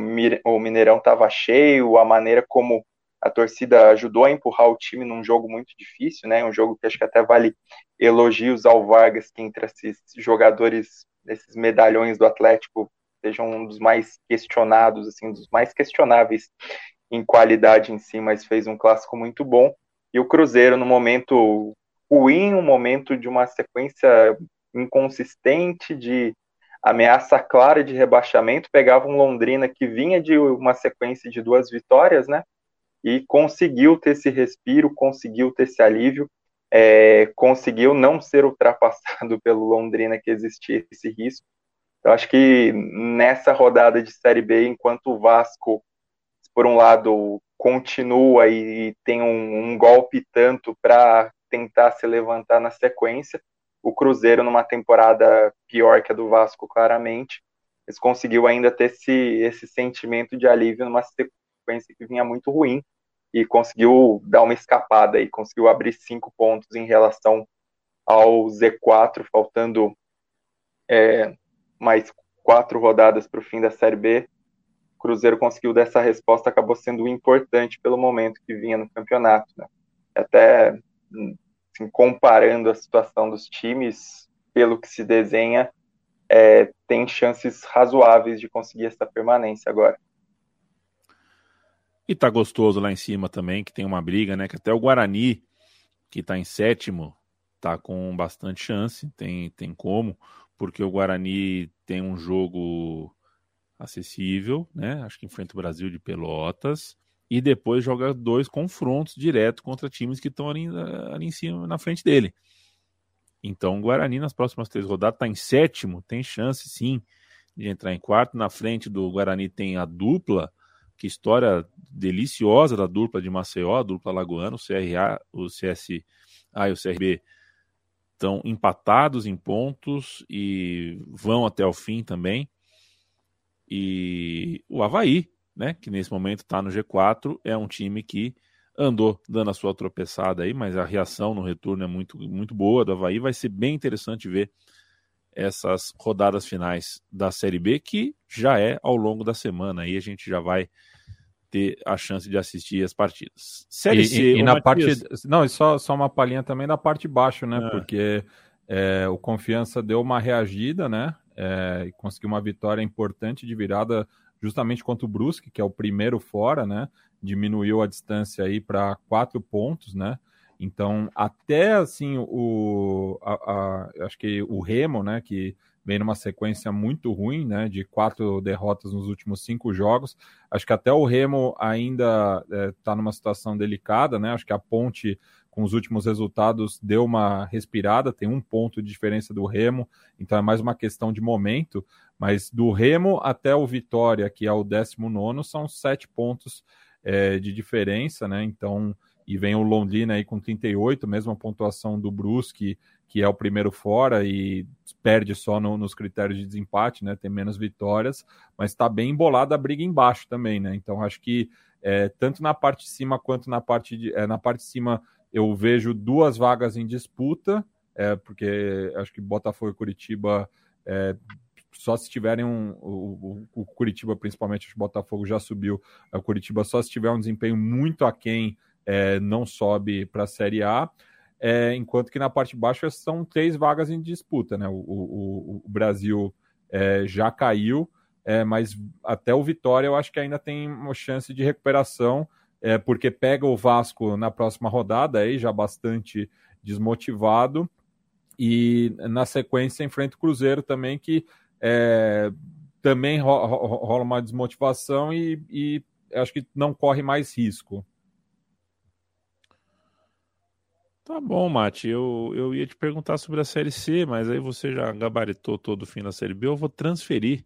o Mineirão estava cheio, a maneira como a torcida ajudou a empurrar o time num jogo muito difícil, né? Um jogo que acho que até vale elogios ao Vargas, que entre esses jogadores, esses medalhões do Atlético, seja um dos mais questionados, assim, dos mais questionáveis em qualidade em si, mas fez um clássico muito bom. E o Cruzeiro, no momento ruim, um momento de uma sequência inconsistente de ameaça clara de rebaixamento, pegava um Londrina que vinha de uma sequência de duas vitórias, né? E conseguiu ter esse respiro, conseguiu ter esse alívio, é, conseguiu não ser ultrapassado [laughs] pelo Londrina que existia esse risco. Eu acho que nessa rodada de Série B, enquanto o Vasco por um lado, continua e tem um, um golpe tanto para tentar se levantar na sequência. O Cruzeiro, numa temporada pior que a do Vasco, claramente, eles conseguiu ainda ter esse, esse sentimento de alívio numa sequência que vinha muito ruim e conseguiu dar uma escapada e conseguiu abrir cinco pontos em relação ao Z4, faltando é, mais quatro rodadas para o fim da Série B. O Cruzeiro conseguiu dessa resposta, acabou sendo importante pelo momento que vinha no campeonato. Né? Até assim, comparando a situação dos times, pelo que se desenha, é, tem chances razoáveis de conseguir essa permanência agora. E tá gostoso lá em cima também, que tem uma briga, né? Que até o Guarani, que tá em sétimo, tá com bastante chance, tem, tem como, porque o Guarani tem um jogo acessível, né? Acho que enfrenta o Brasil de Pelotas e depois joga dois confrontos direto contra times que estão ali, ali em cima, na frente dele. Então o Guarani nas próximas três rodadas está em sétimo, tem chance sim de entrar em quarto. Na frente do Guarani tem a dupla que história deliciosa da dupla de Maceió, a dupla Lagoano, o CRA, o CSA e o CRB estão empatados em pontos e vão até o fim também. E o Havaí, né, que nesse momento está no G4, é um time que andou dando a sua tropeçada aí, mas a reação no retorno é muito, muito boa do Havaí. Vai ser bem interessante ver essas rodadas finais da Série B, que já é ao longo da semana. Aí a gente já vai ter a chance de assistir as partidas. Série e, C, e, e na parte. Não, e só, só uma palhinha também na parte de baixo, né? É. Porque é, o Confiança deu uma reagida, né? É, e conseguiu uma vitória importante de virada justamente contra o Brusque, que é o primeiro fora, né? Diminuiu a distância aí para quatro pontos, né? Então, até assim, o, a, a, acho que o Remo, né, que vem numa sequência muito ruim, né, de quatro derrotas nos últimos cinco jogos. Acho que até o Remo ainda está é, numa situação delicada, né? Acho que a Ponte, com os últimos resultados, deu uma respirada, tem um ponto de diferença do Remo, então é mais uma questão de momento. Mas do Remo até o Vitória, que é o 19, são sete pontos é, de diferença, né? Então e vem o Londrina aí com 38, mesma pontuação do Brusque, que é o primeiro fora e perde só no, nos critérios de desempate, né? Tem menos vitórias, mas está bem embolada a briga embaixo também, né? Então acho que é, tanto na parte de cima quanto na parte de, é, na parte de cima eu vejo duas vagas em disputa, é, porque acho que Botafogo e Curitiba é, só se tiverem um. O, o, Curitiba, principalmente, o Botafogo já subiu. O Curitiba só se tiver um desempenho muito aquém é, não sobe para a Série A, é, enquanto que na parte baixa são três vagas em disputa. Né? O, o, o Brasil é, já caiu, é, mas até o Vitória eu acho que ainda tem uma chance de recuperação, é, porque pega o Vasco na próxima rodada, aí já bastante desmotivado, e na sequência enfrenta o Cruzeiro também, que é, também rola uma desmotivação e, e acho que não corre mais risco. Tá bom, Mate. Eu, eu ia te perguntar sobre a Série C, mas aí você já gabaritou todo o fim da Série B. Eu vou transferir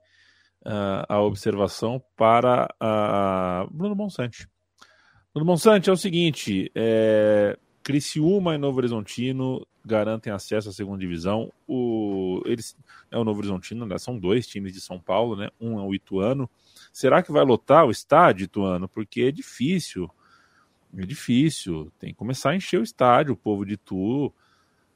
uh, a observação para a Bruno Monsante. Bruno Monsante é o seguinte: é, Criciúma e Novo Horizontino garantem acesso à segunda divisão. O, eles, é o Novo Horizontino, né, são dois times de São Paulo, né? Um é o Ituano. Será que vai lotar o estádio, Ituano? Porque é difícil é difícil, tem que começar a encher o estádio, o povo de Tu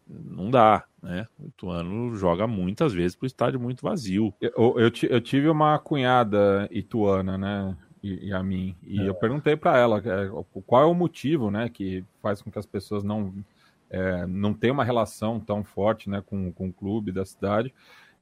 não dá, né? O Ituano joga muitas vezes para o estádio muito vazio. Eu, eu, eu, tive uma cunhada ituana, né? E, e a mim, e é. eu perguntei para ela é, qual é o motivo, né, que faz com que as pessoas não é, não tenham uma relação tão forte, né, com, com o clube da cidade.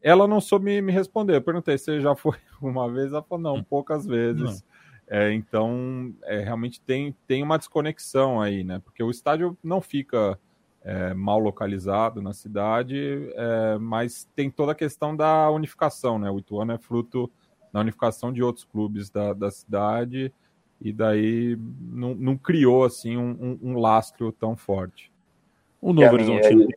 Ela não soube me, me responder. Eu perguntei se já foi [laughs] uma vez, ela falou não, hum. poucas vezes. Não. É, então, é, realmente tem, tem uma desconexão aí, né? Porque o estádio não fica é, mal localizado na cidade, é, mas tem toda a questão da unificação, né? O Ituano é fruto da unificação de outros clubes da, da cidade e daí não, não criou, assim, um, um, um lastro tão forte. O Novo Horizontino...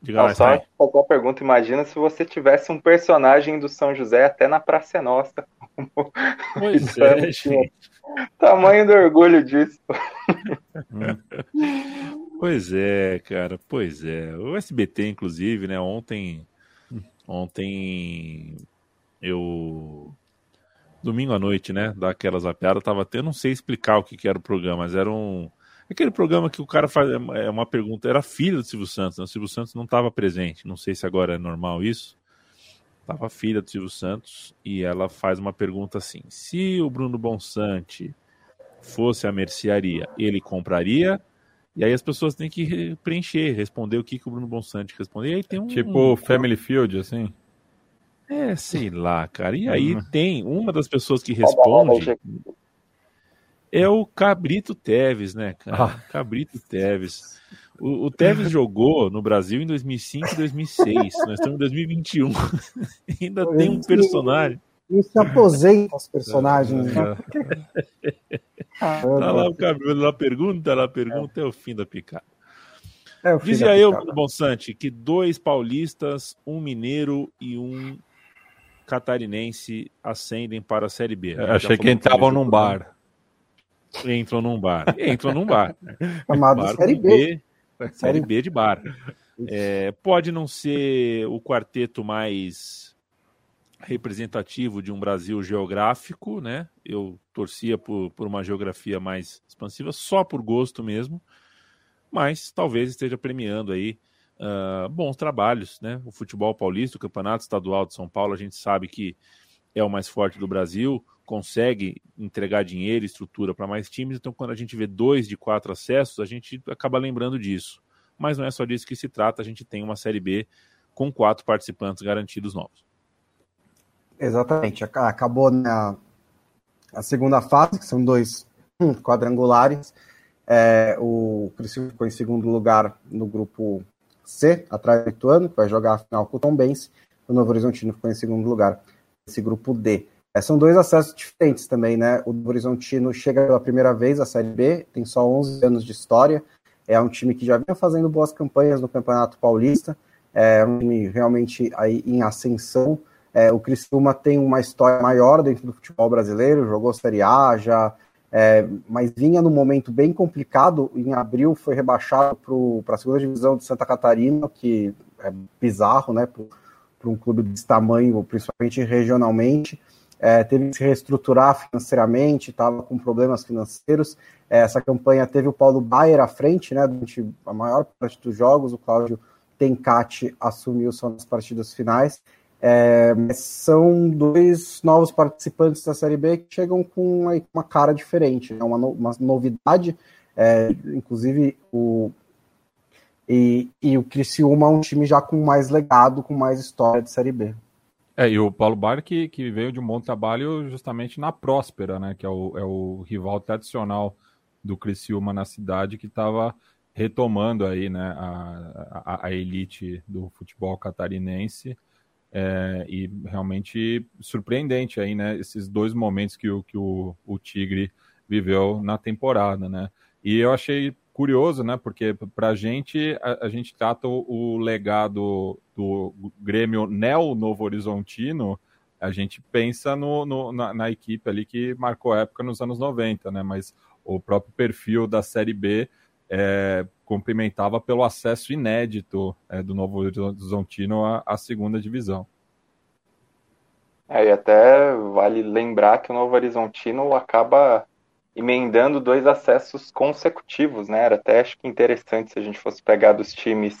Diga lá, só uma pergunta. Imagina se você tivesse um personagem do São José até na Praça Nossa. Pois é, gente. Tamanho do orgulho disso. Pois é, cara, pois é. O SBT, inclusive, né, ontem. Ontem eu. Domingo à noite, né? Daquelas zapeadas, tava tendo, não sei explicar o que, que era o programa, mas era um. Aquele programa que o cara faz é uma pergunta, era filho do Silvio Santos, né? o Silvio Santos não estava presente, não sei se agora é normal isso. Tava a filha do Silvio Santos e ela faz uma pergunta assim: se o Bruno Bonsante fosse a mercearia, ele compraria? E aí as pessoas têm que preencher, responder o que, que o Bruno Bonsante respondeu. E aí tem um. Tipo Family Field, assim? É, sei lá, cara. E aí uhum. tem uma das pessoas que responde é o Cabrito Teves, né, cara? Ah. Cabrito Teves. O, o Tevez [laughs] jogou no Brasil em 2005 e 2006. Nós estamos em 2021. [laughs] Ainda tem um personagem. Se aposenta os personagens. Né? [laughs] tá lá o cabelo, lá pergunta, lá pergunta, é, é o fim da picada. É Dizia eu, Bruno Bonsante, que dois paulistas, um mineiro e um catarinense ascendem para a Série B. achei que entravam num bar. Entram num bar. Entram num bar. Chamado Série B. B. [laughs] Série B de bar. É, pode não ser o quarteto mais representativo de um Brasil geográfico, né? Eu torcia por, por uma geografia mais expansiva, só por gosto mesmo, mas talvez esteja premiando aí uh, bons trabalhos, né? O futebol paulista, o campeonato estadual de São Paulo, a gente sabe que é o mais forte do Brasil, consegue entregar dinheiro e estrutura para mais times. Então, quando a gente vê dois de quatro acessos, a gente acaba lembrando disso. Mas não é só disso que se trata, a gente tem uma Série B com quatro participantes garantidos novos. Exatamente. Acabou na a segunda fase, que são dois hum, quadrangulares. É, o Criciúma ficou em segundo lugar no grupo C, atrás do Ituano, que vai jogar a final com o Tom Benz. O Novo Horizontino ficou em segundo lugar nesse grupo D. É, são dois acessos diferentes também, né? O Horizontino chega pela primeira vez à Série B, tem só 11 anos de história, é um time que já vinha fazendo boas campanhas no Campeonato Paulista, é um time realmente aí em ascensão. É, o Criciúma tem uma história maior dentro do futebol brasileiro, jogou Série A já, é, mas vinha num momento bem complicado. Em abril foi rebaixado para a segunda divisão de Santa Catarina, que é bizarro, né? Para um clube desse tamanho, principalmente regionalmente é, teve que se reestruturar financeiramente, estava com problemas financeiros. É, essa campanha teve o Paulo Baier à frente, né, durante a maior parte dos jogos, o Cláudio Tencati assumiu só nas partidas finais. É, são dois novos participantes da Série B que chegam com aí, uma cara diferente, né, uma, no, uma novidade. É, inclusive, o, e, e o Criciúma é um time já com mais legado, com mais história de Série B. É, e o Paulo Bar que, que veio de um bom trabalho justamente na Próspera, né? Que é o, é o rival tradicional do Criciúma na cidade, que estava retomando aí, né, a, a, a, elite do futebol catarinense. É, e realmente surpreendente aí, né? Esses dois momentos que o, que o, o Tigre viveu na temporada, né? E eu achei curioso, né? Porque para a gente, a gente trata o, legado do Grêmio Neo Novo Horizontino, a gente pensa no, no na, na, equipe ali que marcou época nos anos 90, né? Mas o próprio perfil da Série B é, cumprimentava pelo acesso inédito é, do Novo Horizontino à, à segunda divisão. É, e até vale lembrar que o Novo Horizontino acaba emendando dois acessos consecutivos, né? Era até acho que interessante se a gente fosse pegar dos times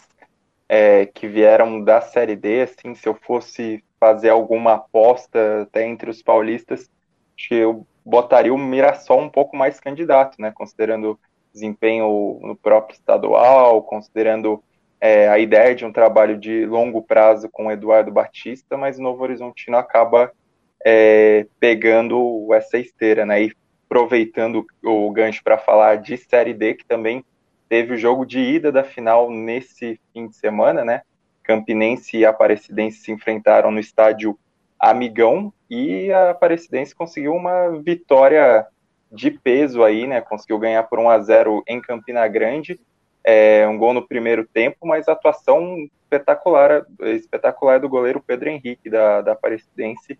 é, que vieram da Série D, assim, se eu fosse fazer alguma aposta até entre os paulistas, acho que eu botaria o Mirassol um pouco mais candidato, né? Considerando desempenho no próprio estadual, considerando é, a ideia de um trabalho de longo prazo com o Eduardo Batista, mas o Novo Horizontino acaba é, pegando essa esteira, né? E aproveitando o gancho para falar de Série D, que também teve o jogo de ida da final nesse fim de semana, né? Campinense e Aparecidense se enfrentaram no estádio Amigão e a Aparecidense conseguiu uma vitória de peso aí, né? Conseguiu ganhar por 1 a 0 em Campina Grande, é, um gol no primeiro tempo, mas atuação espetacular, espetacular do goleiro Pedro Henrique da, da Aparecidense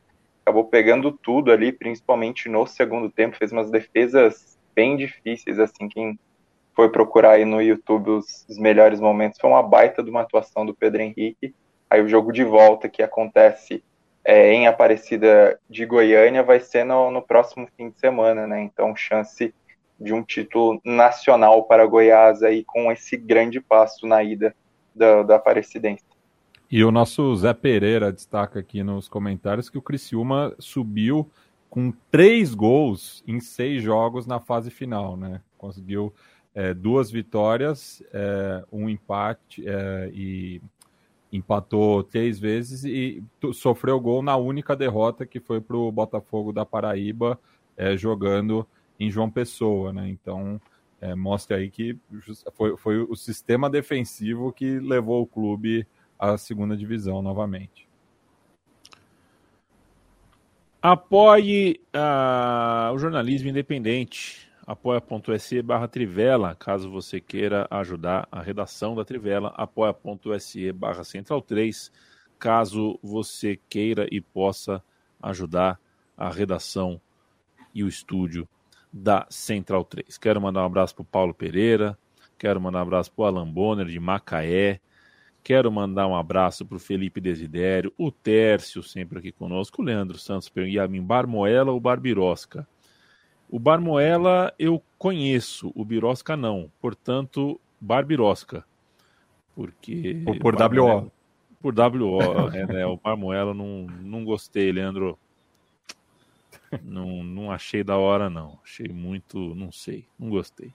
acabou pegando tudo ali, principalmente no segundo tempo, fez umas defesas bem difíceis, assim, quem foi procurar aí no YouTube os, os melhores momentos, foi uma baita de uma atuação do Pedro Henrique. Aí o jogo de volta que acontece é, em Aparecida de Goiânia vai ser no, no próximo fim de semana, né? Então, chance de um título nacional para Goiás aí com esse grande passo na ida da, da Aparecidense. E o nosso Zé Pereira destaca aqui nos comentários que o Criciúma subiu com três gols em seis jogos na fase final, né? Conseguiu é, duas vitórias, é, um empate é, e empatou três vezes e sofreu gol na única derrota que foi para o Botafogo da Paraíba é, jogando em João Pessoa, né? Então é, mostra aí que foi, foi o sistema defensivo que levou o clube à segunda divisão novamente. Apoie uh, o jornalismo independente. apoia.se barra Trivela, caso você queira ajudar a redação da Trivela. apoia.se barra Central 3, caso você queira e possa ajudar a redação e o estúdio da Central 3. Quero mandar um abraço para o Paulo Pereira, quero mandar um abraço para o Alan Bonner de Macaé, quero mandar um abraço para o Felipe Desidério, o Tércio sempre aqui conosco, o Leandro Santos e a mim, Barmoela ou Barbirosca? O Barmoela eu conheço, o Birosca não, portanto, Barbirosca. Porque. Por, por WO. Por WO, [laughs] é, né? O Barmoela não, não gostei, Leandro não, não achei da hora, não. Achei muito. Não sei. Não gostei.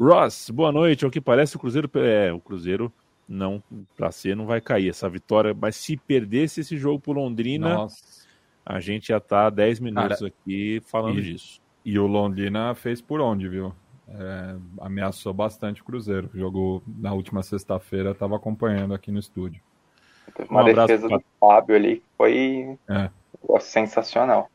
Ross, boa noite. Ao que parece, o Cruzeiro. É, o Cruzeiro não. Pra ser, não vai cair essa vitória. Mas se perdesse esse jogo pro Londrina, Nossa. a gente já tá 10 minutos Cara, aqui falando e, disso. E o Londrina fez por onde, viu? É, ameaçou bastante o Cruzeiro. Jogou na última sexta-feira, estava acompanhando aqui no estúdio. uma um defesa do Fábio ali foi é. sensacional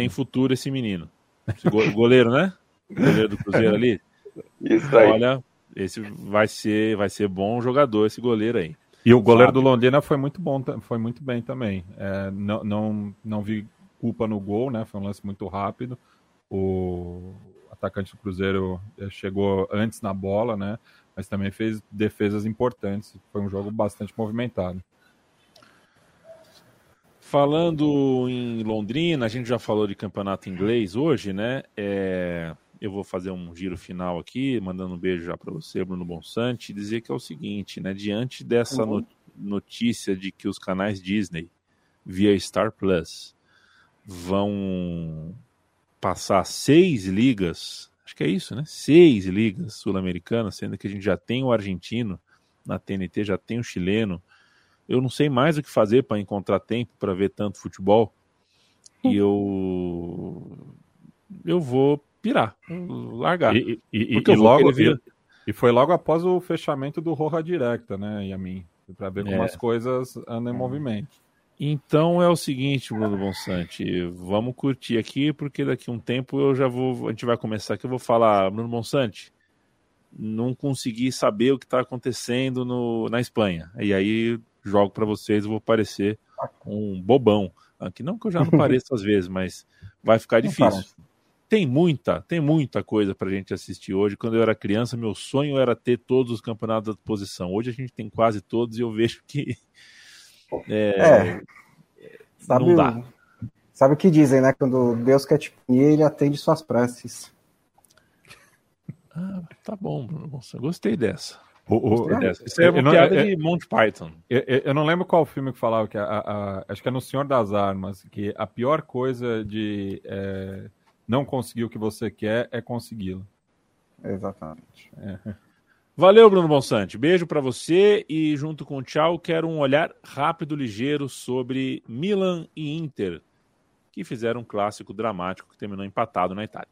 tem futuro esse menino. Esse goleiro, né? Goleiro do Cruzeiro ali. [laughs] Isso aí. Olha, esse vai ser, vai ser bom jogador esse goleiro aí. E o goleiro Sabe? do Londrina foi muito bom, foi muito bem também. É, não, não, não vi culpa no gol, né? Foi um lance muito rápido. O atacante do Cruzeiro é, chegou antes na bola, né? Mas também fez defesas importantes. Foi um jogo bastante movimentado. Falando em Londrina, a gente já falou de campeonato inglês hoje, né? É, eu vou fazer um giro final aqui, mandando um beijo já para você, Bruno Bonsante, e dizer que é o seguinte, né? Diante dessa uhum. notícia de que os canais Disney, via Star Plus, vão passar seis ligas, acho que é isso, né? Seis ligas sul-americanas, sendo que a gente já tem o argentino na TNT, já tem o chileno, eu não sei mais o que fazer para encontrar tempo para ver tanto futebol. E eu eu vou pirar, largar. E, e, e logo ver... e foi logo após o fechamento do Roja Directa, né, Yamin? Para ver como é. as coisas andam em movimento. Então é o seguinte, Bruno Bonsante, vamos curtir aqui, porque daqui a um tempo eu já vou. A gente vai começar aqui, eu vou falar, Bruno Bonsante, não consegui saber o que está acontecendo no, na Espanha. E aí jogo para vocês, eu vou parecer um bobão. Aqui não que eu já não [laughs] pareço às vezes, mas vai ficar difícil. Tem muita, tem muita coisa para a gente assistir hoje. Quando eu era criança, meu sonho era ter todos os campeonatos da posição. Hoje a gente tem quase todos e eu vejo que [laughs] é, é sabe, não dá. Sabe o que dizem, né? Quando Deus quer te punir, ele atende suas preces. Ah, tá bom, Bruno. Gostei dessa. O, o, Isso é uma não, piada de Monty Python. Eu, eu, não lembro qual filme que falava, que a, a, acho que é no Senhor das Armas, que a pior coisa de é, não conseguir o que você quer é consegui-lo. Exatamente. É. Valeu, Bruno Bonsante. Beijo para você e junto com o tchau, quero um olhar rápido, ligeiro sobre Milan e Inter, que fizeram um clássico dramático que terminou empatado na Itália.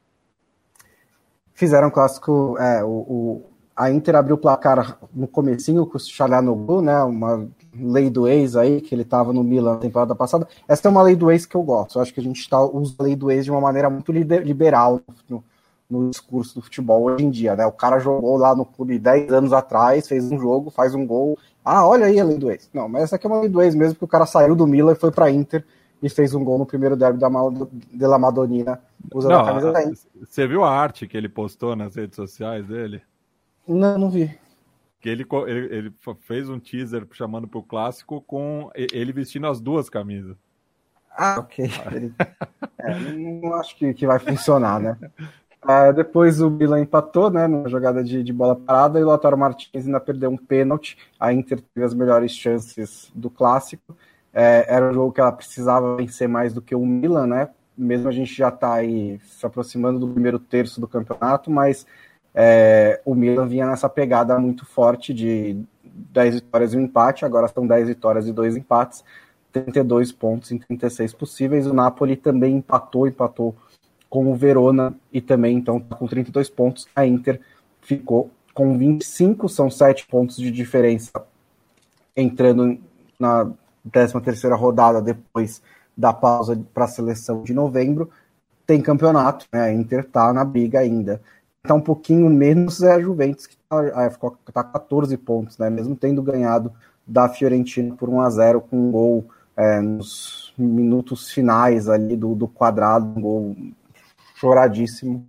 Fizeram um clássico, é, o, o a Inter abriu o placar no comecinho com o Chalanoglu, né? Uma lei do ex aí, que ele estava no Milan na temporada passada. Essa é uma lei do ex que eu gosto. Eu acho que a gente tá, usa a lei do ex de uma maneira muito liberal no, no, discurso do futebol hoje em dia, né? O cara jogou lá no clube 10 anos atrás, fez um jogo, faz um gol. Ah, olha aí a lei do ex. Não, mas essa aqui é uma lei do ex mesmo, porque o cara saiu do Milan e foi para Inter e fez um gol no primeiro derby da, de La Madonina usando não, a camisa da Inter. Você viu a arte que ele postou nas redes sociais dele? Não, não vi. Que ele, ele, ele fez um teaser chamando pro clássico com ele vestindo as duas camisas. Ah, ok. [laughs] É, não acho que, que vai funcionar, né? Uh, [laughs] depois o Milan empatou, né, numa jogada de, de bola parada, e o Lautaro Martins ainda perdeu um pênalti. A Inter teve as melhores chances do clássico. É, era um jogo que ela precisava vencer mais do que o Milan, né? Mesmo a gente já está aí se aproximando do primeiro terço do campeonato, mas é, o Milan vinha nessa pegada muito forte de 10 vitórias e um empate, agora são 10 vitórias e dois empates, 32 pontos em 36 possíveis. O Napoli também empatou, empatou com o Verona e também então tá com 32 pontos. A Inter ficou com 25, são 7 pontos de diferença entrando na 13 terceira rodada depois da pausa para a seleção de novembro. Tem campeonato, né? A Inter tá na briga ainda. Tá um pouquinho menos é a Juventus, que tá, é, ficou, tá 14 pontos, né? Mesmo tendo ganhado da Fiorentina por 1 a 0 com um gol é, nos minutos finais ali do, do quadrado, um gol choradíssimo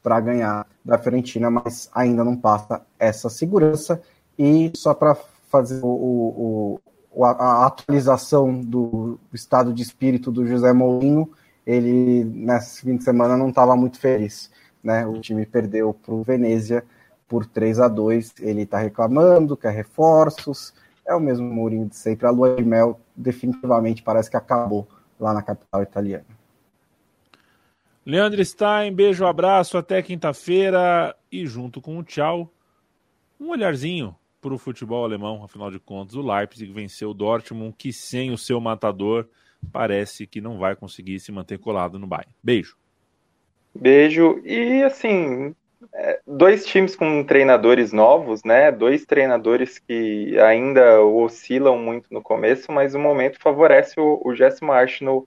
para ganhar da Fiorentina, mas ainda não passa essa segurança. E só para fazer o, o, a atualização do estado de espírito do José Mourinho, ele nesse fim de semana não estava muito feliz. Né? O time perdeu para o Venezia por 3 a 2 Ele está reclamando, quer reforços. É o mesmo Mourinho de sempre. A lua de mel definitivamente parece que acabou lá na capital italiana. Leandro Stein, beijo, abraço, até quinta-feira e junto com o tchau, um olharzinho para o futebol alemão, afinal de contas, o Leipzig venceu o Dortmund, que sem o seu matador parece que não vai conseguir se manter colado no Bayern. Beijo. Beijo. E assim, é, dois times com treinadores novos, né? Dois treinadores que ainda oscilam muito no começo, mas o momento favorece o, o Jesse March no,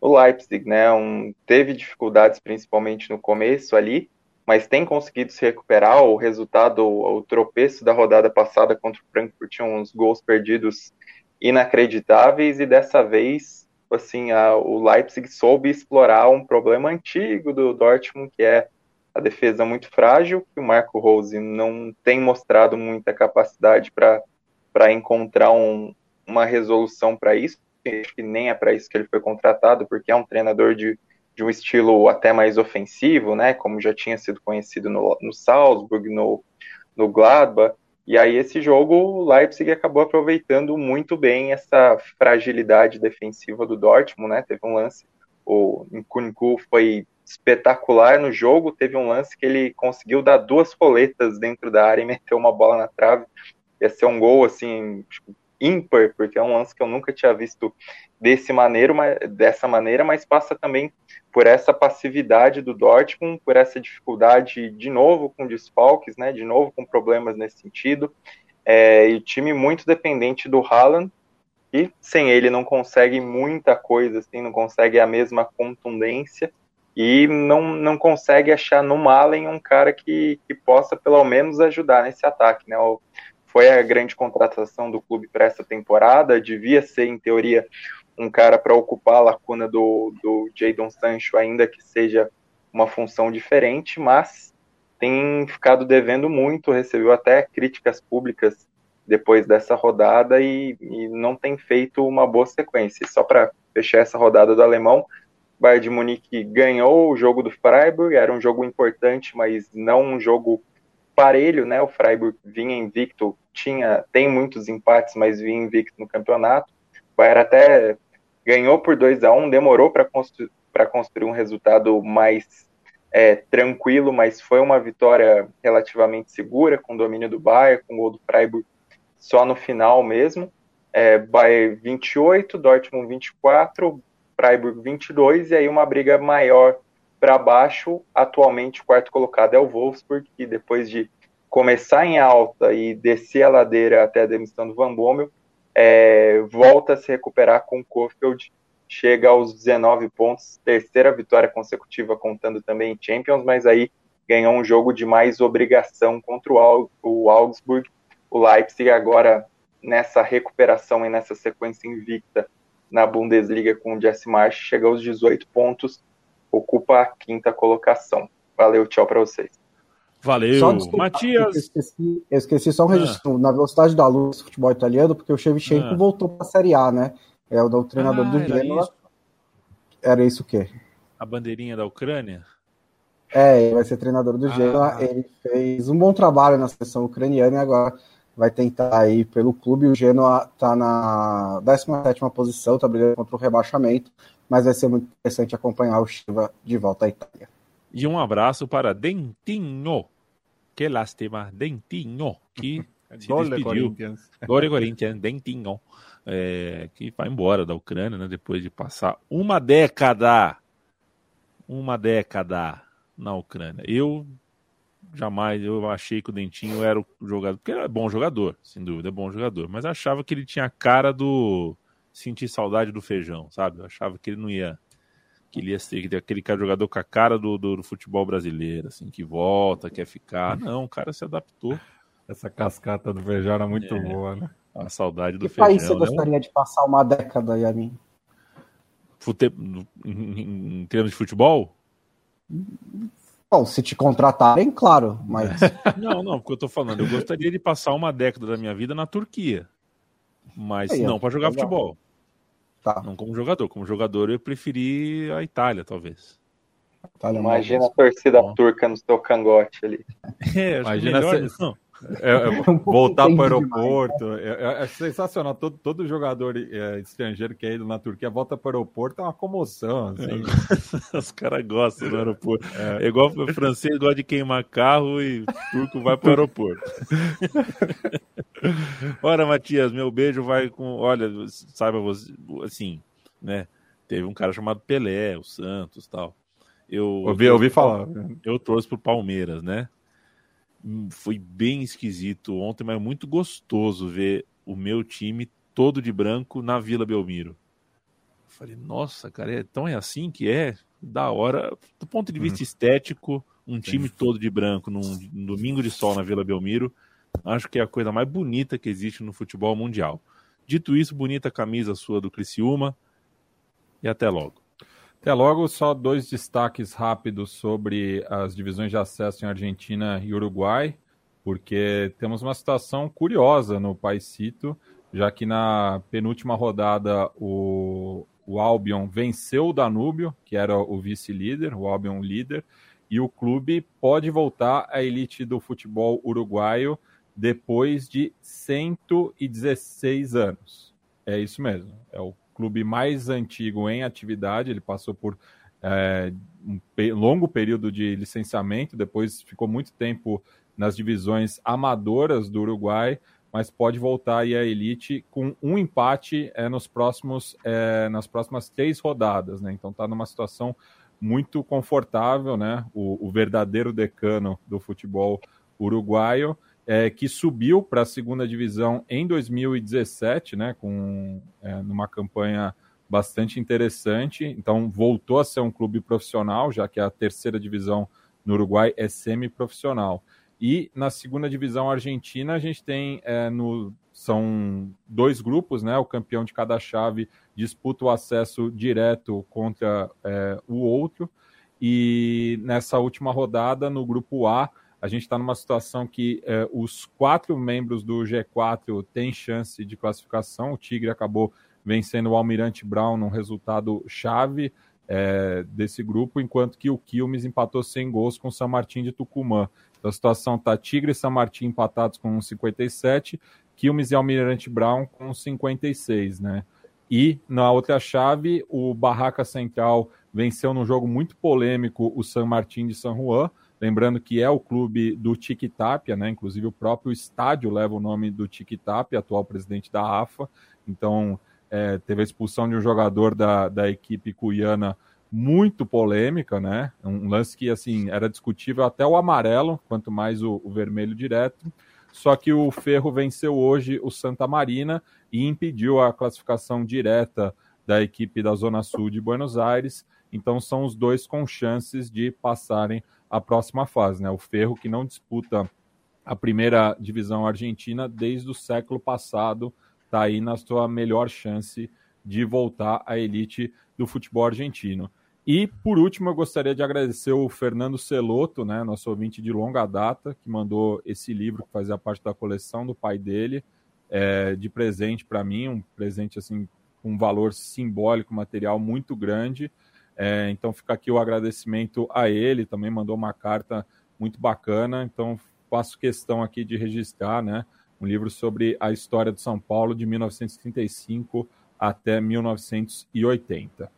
o Leipzig, né? Um, teve dificuldades principalmente no começo ali, mas tem conseguido se recuperar. O resultado, o, o tropeço da rodada passada contra o Frankfurt tinha uns gols perdidos inacreditáveis e dessa vez, assim, a, o Leipzig soube explorar um problema antigo do Dortmund, que é a defesa muito frágil, que o Marco Rose não tem mostrado muita capacidade para encontrar um, uma resolução para isso. Acho que nem é para isso que ele foi contratado, porque é um treinador de, de um estilo até mais ofensivo, né, como já tinha sido conhecido no, no Salzburg, no, no Gladbach, e aí esse jogo o Leipzig acabou aproveitando muito bem essa fragilidade defensiva do Dortmund, né, teve um lance, o Nkunku foi espetacular no jogo, teve um lance que ele conseguiu dar duas roletas dentro da área e [laughs] meter uma bola na trave, ia ser um gol, assim, ímpar, porque é um lance que eu nunca tinha visto desse maneiro, mas, dessa maneira, mas passa também por essa passividade do Dortmund, por essa dificuldade, de novo, com desfalques, né, de novo com problemas nesse sentido, é, e time muito dependente do Haaland, e sem ele não consegue muita coisa, assim, não consegue a mesma contundência, e não, não consegue achar no Malen um cara que, que possa pelo menos ajudar nesse ataque, né, o, foi a grande contratação do clube para essa temporada, devia ser, em teoria, um cara para ocupar a lacuna do, do Jadon Sancho, ainda que seja uma função diferente, mas tem ficado devendo muito, recebeu até críticas públicas depois dessa rodada e, e não tem feito uma boa sequência. Só para fechar essa rodada do alemão, Bayern de Munique ganhou o jogo do Freiburg, era um jogo importante, mas não um jogo parelho, né? O Freiburg vinha invicto, tinha tem muitos empates, mas vinha invicto no campeonato. O Bayern até ganhou por 2 a 1 um, demorou para constru construir um resultado mais é, tranquilo, mas foi uma vitória relativamente segura, com domínio do Bayern, com o gol do Freiburg só no final mesmo. É, Bayern 28, Dortmund 24, Freiburg 22, e aí uma briga maior para baixo, atualmente o quarto colocado é o Wolfsburg, que depois de começar em alta e descer a ladeira até a demissão do Van Bommel, é, volta a se recuperar com o Kofeld, chega aos 19 pontos, terceira vitória consecutiva contando também em Champions, mas aí ganhou um jogo de mais obrigação contra o, o Augsburg. O Leipzig agora nessa recuperação e nessa sequência invicta na Bundesliga com o Jesse March, chega aos 18 pontos, ocupa a quinta colocação. Valeu, tchau para vocês. Valeu, só, desculpa, Matias. Eu esqueci, eu esqueci, só um ah. registro na velocidade da luz do futebol italiano, porque o Shevchenko ah. voltou para a Série A, né? É o, o treinador ah, do Genoa. Era isso o quê? A bandeirinha da Ucrânia? É, ele vai ser treinador do ah. Genoa. Ele fez um bom trabalho na seleção ucraniana e agora vai tentar ir pelo clube. O Genoa está na 17 posição, está brigando contra o rebaixamento, mas vai ser muito interessante acompanhar o Chiva de volta à Itália. E um abraço para Dentinho. Que lástima, Dentinho, que [laughs] se despediu. Corinthians. Corinthians, Dentinho. É, que vai embora da Ucrânia, né, depois de passar uma década, uma década na Ucrânia. Eu jamais, eu achei que o Dentinho era o jogador, porque ele é bom jogador, sem dúvida, é bom jogador, mas achava que ele tinha a cara do sentir saudade do feijão, sabe? Eu achava que ele não ia que ele ia ser aquele cara jogador com a cara do, do, do, futebol brasileiro, assim, que volta, quer ficar. Não, o cara se adaptou. Essa cascata do feijão era muito é, boa, né? A saudade do que feijão. país você né? gostaria de passar uma década, Yamin? Fute... Em, em termos de futebol? Bom, se te contratarem, claro, mas. [laughs] não, não, porque eu tô falando, eu gostaria de passar uma década da minha vida na Turquia. Mas Aí, não para jogar legal. futebol. Tá. Não como jogador. Como jogador, eu preferi a Itália, talvez. Itália é Imagina a torcida bom. turca no seu cangote ali. [laughs] É, Imagina melhor, se... não. É, é, [laughs] voltar para o aeroporto. É, é, é, sensacional. Todo, todo jogador é, estrangeiro que é ido na Turquia volta para o aeroporto, é uma comoção. Assim. [laughs] Os caras gostam do aeroporto. É, igual o francês gosta de queimar carro e o turco vai para o aeroporto. [laughs] Ora, Matias, meu beijo vai com. Olha, saiba você, assim, né? Teve um cara chamado Pelé, o Santos tal. Eu ouvi, eu ouvi falar. Eu trouxe pro Palmeiras, né? Foi bem esquisito ontem, mas muito gostoso ver o meu time todo de branco na Vila Belmiro. falei, nossa, cara, é, então é assim que é? Da hora, do ponto de vista uhum. estético, um Sim. time todo de branco num, num domingo de sol na Vila Belmiro Acho que é a coisa mais bonita que existe no futebol mundial. Dito isso, bonita camisa sua do Criciúma. E até logo. Até logo, só dois destaques rápidos sobre as divisões de acesso em Argentina e Uruguai, porque temos uma situação curiosa no Paisito, já que na penúltima rodada o, o Albion venceu o Danúbio, que era o vice-líder, o Albion líder, e o clube pode voltar à elite do futebol uruguaio depois de 116 anos. É isso mesmo. É o clube mais antigo em atividade. Ele passou por é, um longo período de licenciamento, depois ficou muito tempo nas divisões amadoras do Uruguai, mas pode voltar aí à elite com um empate é, nos próximos, é, nas próximas três rodadas. Né? Então está numa situação muito confortável, né? O, o verdadeiro decano do futebol uruguaio é, que subiu para a segunda divisão em 2017, né, com é, numa campanha bastante interessante. Então voltou a ser um clube profissional, já que a terceira divisão no Uruguai é semi-profissional. E na segunda divisão argentina a gente tem é, no são dois grupos, né? O campeão de cada chave disputa o acesso direto contra é, o outro. E nessa última rodada, no grupo A, a gente está numa situação que é, os quatro membros do G4 têm chance de classificação. O Tigre acabou vencendo o Almirante Brown num resultado chave é, desse grupo, enquanto que o Quilmes empatou sem gols com o San Martín de Tucumã. Então a situação está Tigre e San Martín empatados com 57, Quilmes e Almirante Brown com 56, né? E na outra chave, o Barraca Central venceu num jogo muito polêmico o San Martín de San Juan, Lembrando que é o clube do Tic Tapia, né? Inclusive o próprio estádio leva o nome do Tic Tapia, atual presidente da AFA. Então é, teve a expulsão de um jogador da, da equipe cuiana muito polêmica, né? Um lance que assim era discutível até o amarelo, quanto mais o, o vermelho direto. Só que o Ferro venceu hoje o Santa Marina e impediu a classificação direta da equipe da Zona Sul de Buenos Aires. Então são os dois com chances de passarem a próxima fase, né? O Ferro que não disputa a primeira divisão argentina desde o século passado, está aí na sua melhor chance de voltar à elite do futebol argentino. E, por último, eu gostaria de agradecer o Fernando Celoto, né, nosso ouvinte de longa data, que mandou esse livro que fazia parte da coleção do pai dele, é, de presente para mim, um presente assim com um valor simbólico, material muito grande. É, então fica aqui o agradecimento a ele, também mandou uma carta muito bacana, então faço questão aqui de registrar, né, um livro sobre a história de São Paulo de 1935 até 1980.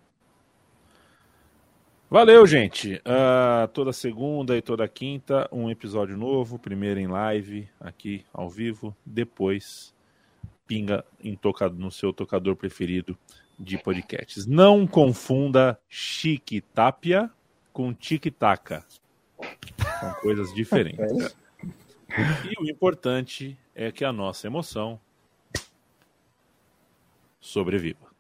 Valeu, gente. Uh, toda segunda e toda quinta, um episódio novo. Primeiro em live, aqui ao vivo. Depois, pinga em tocado, no seu tocador preferido de podcasts. Não confunda Chique Tapia com Tic Taca. São coisas diferentes. e o importante é que a nossa emoção sobreviva.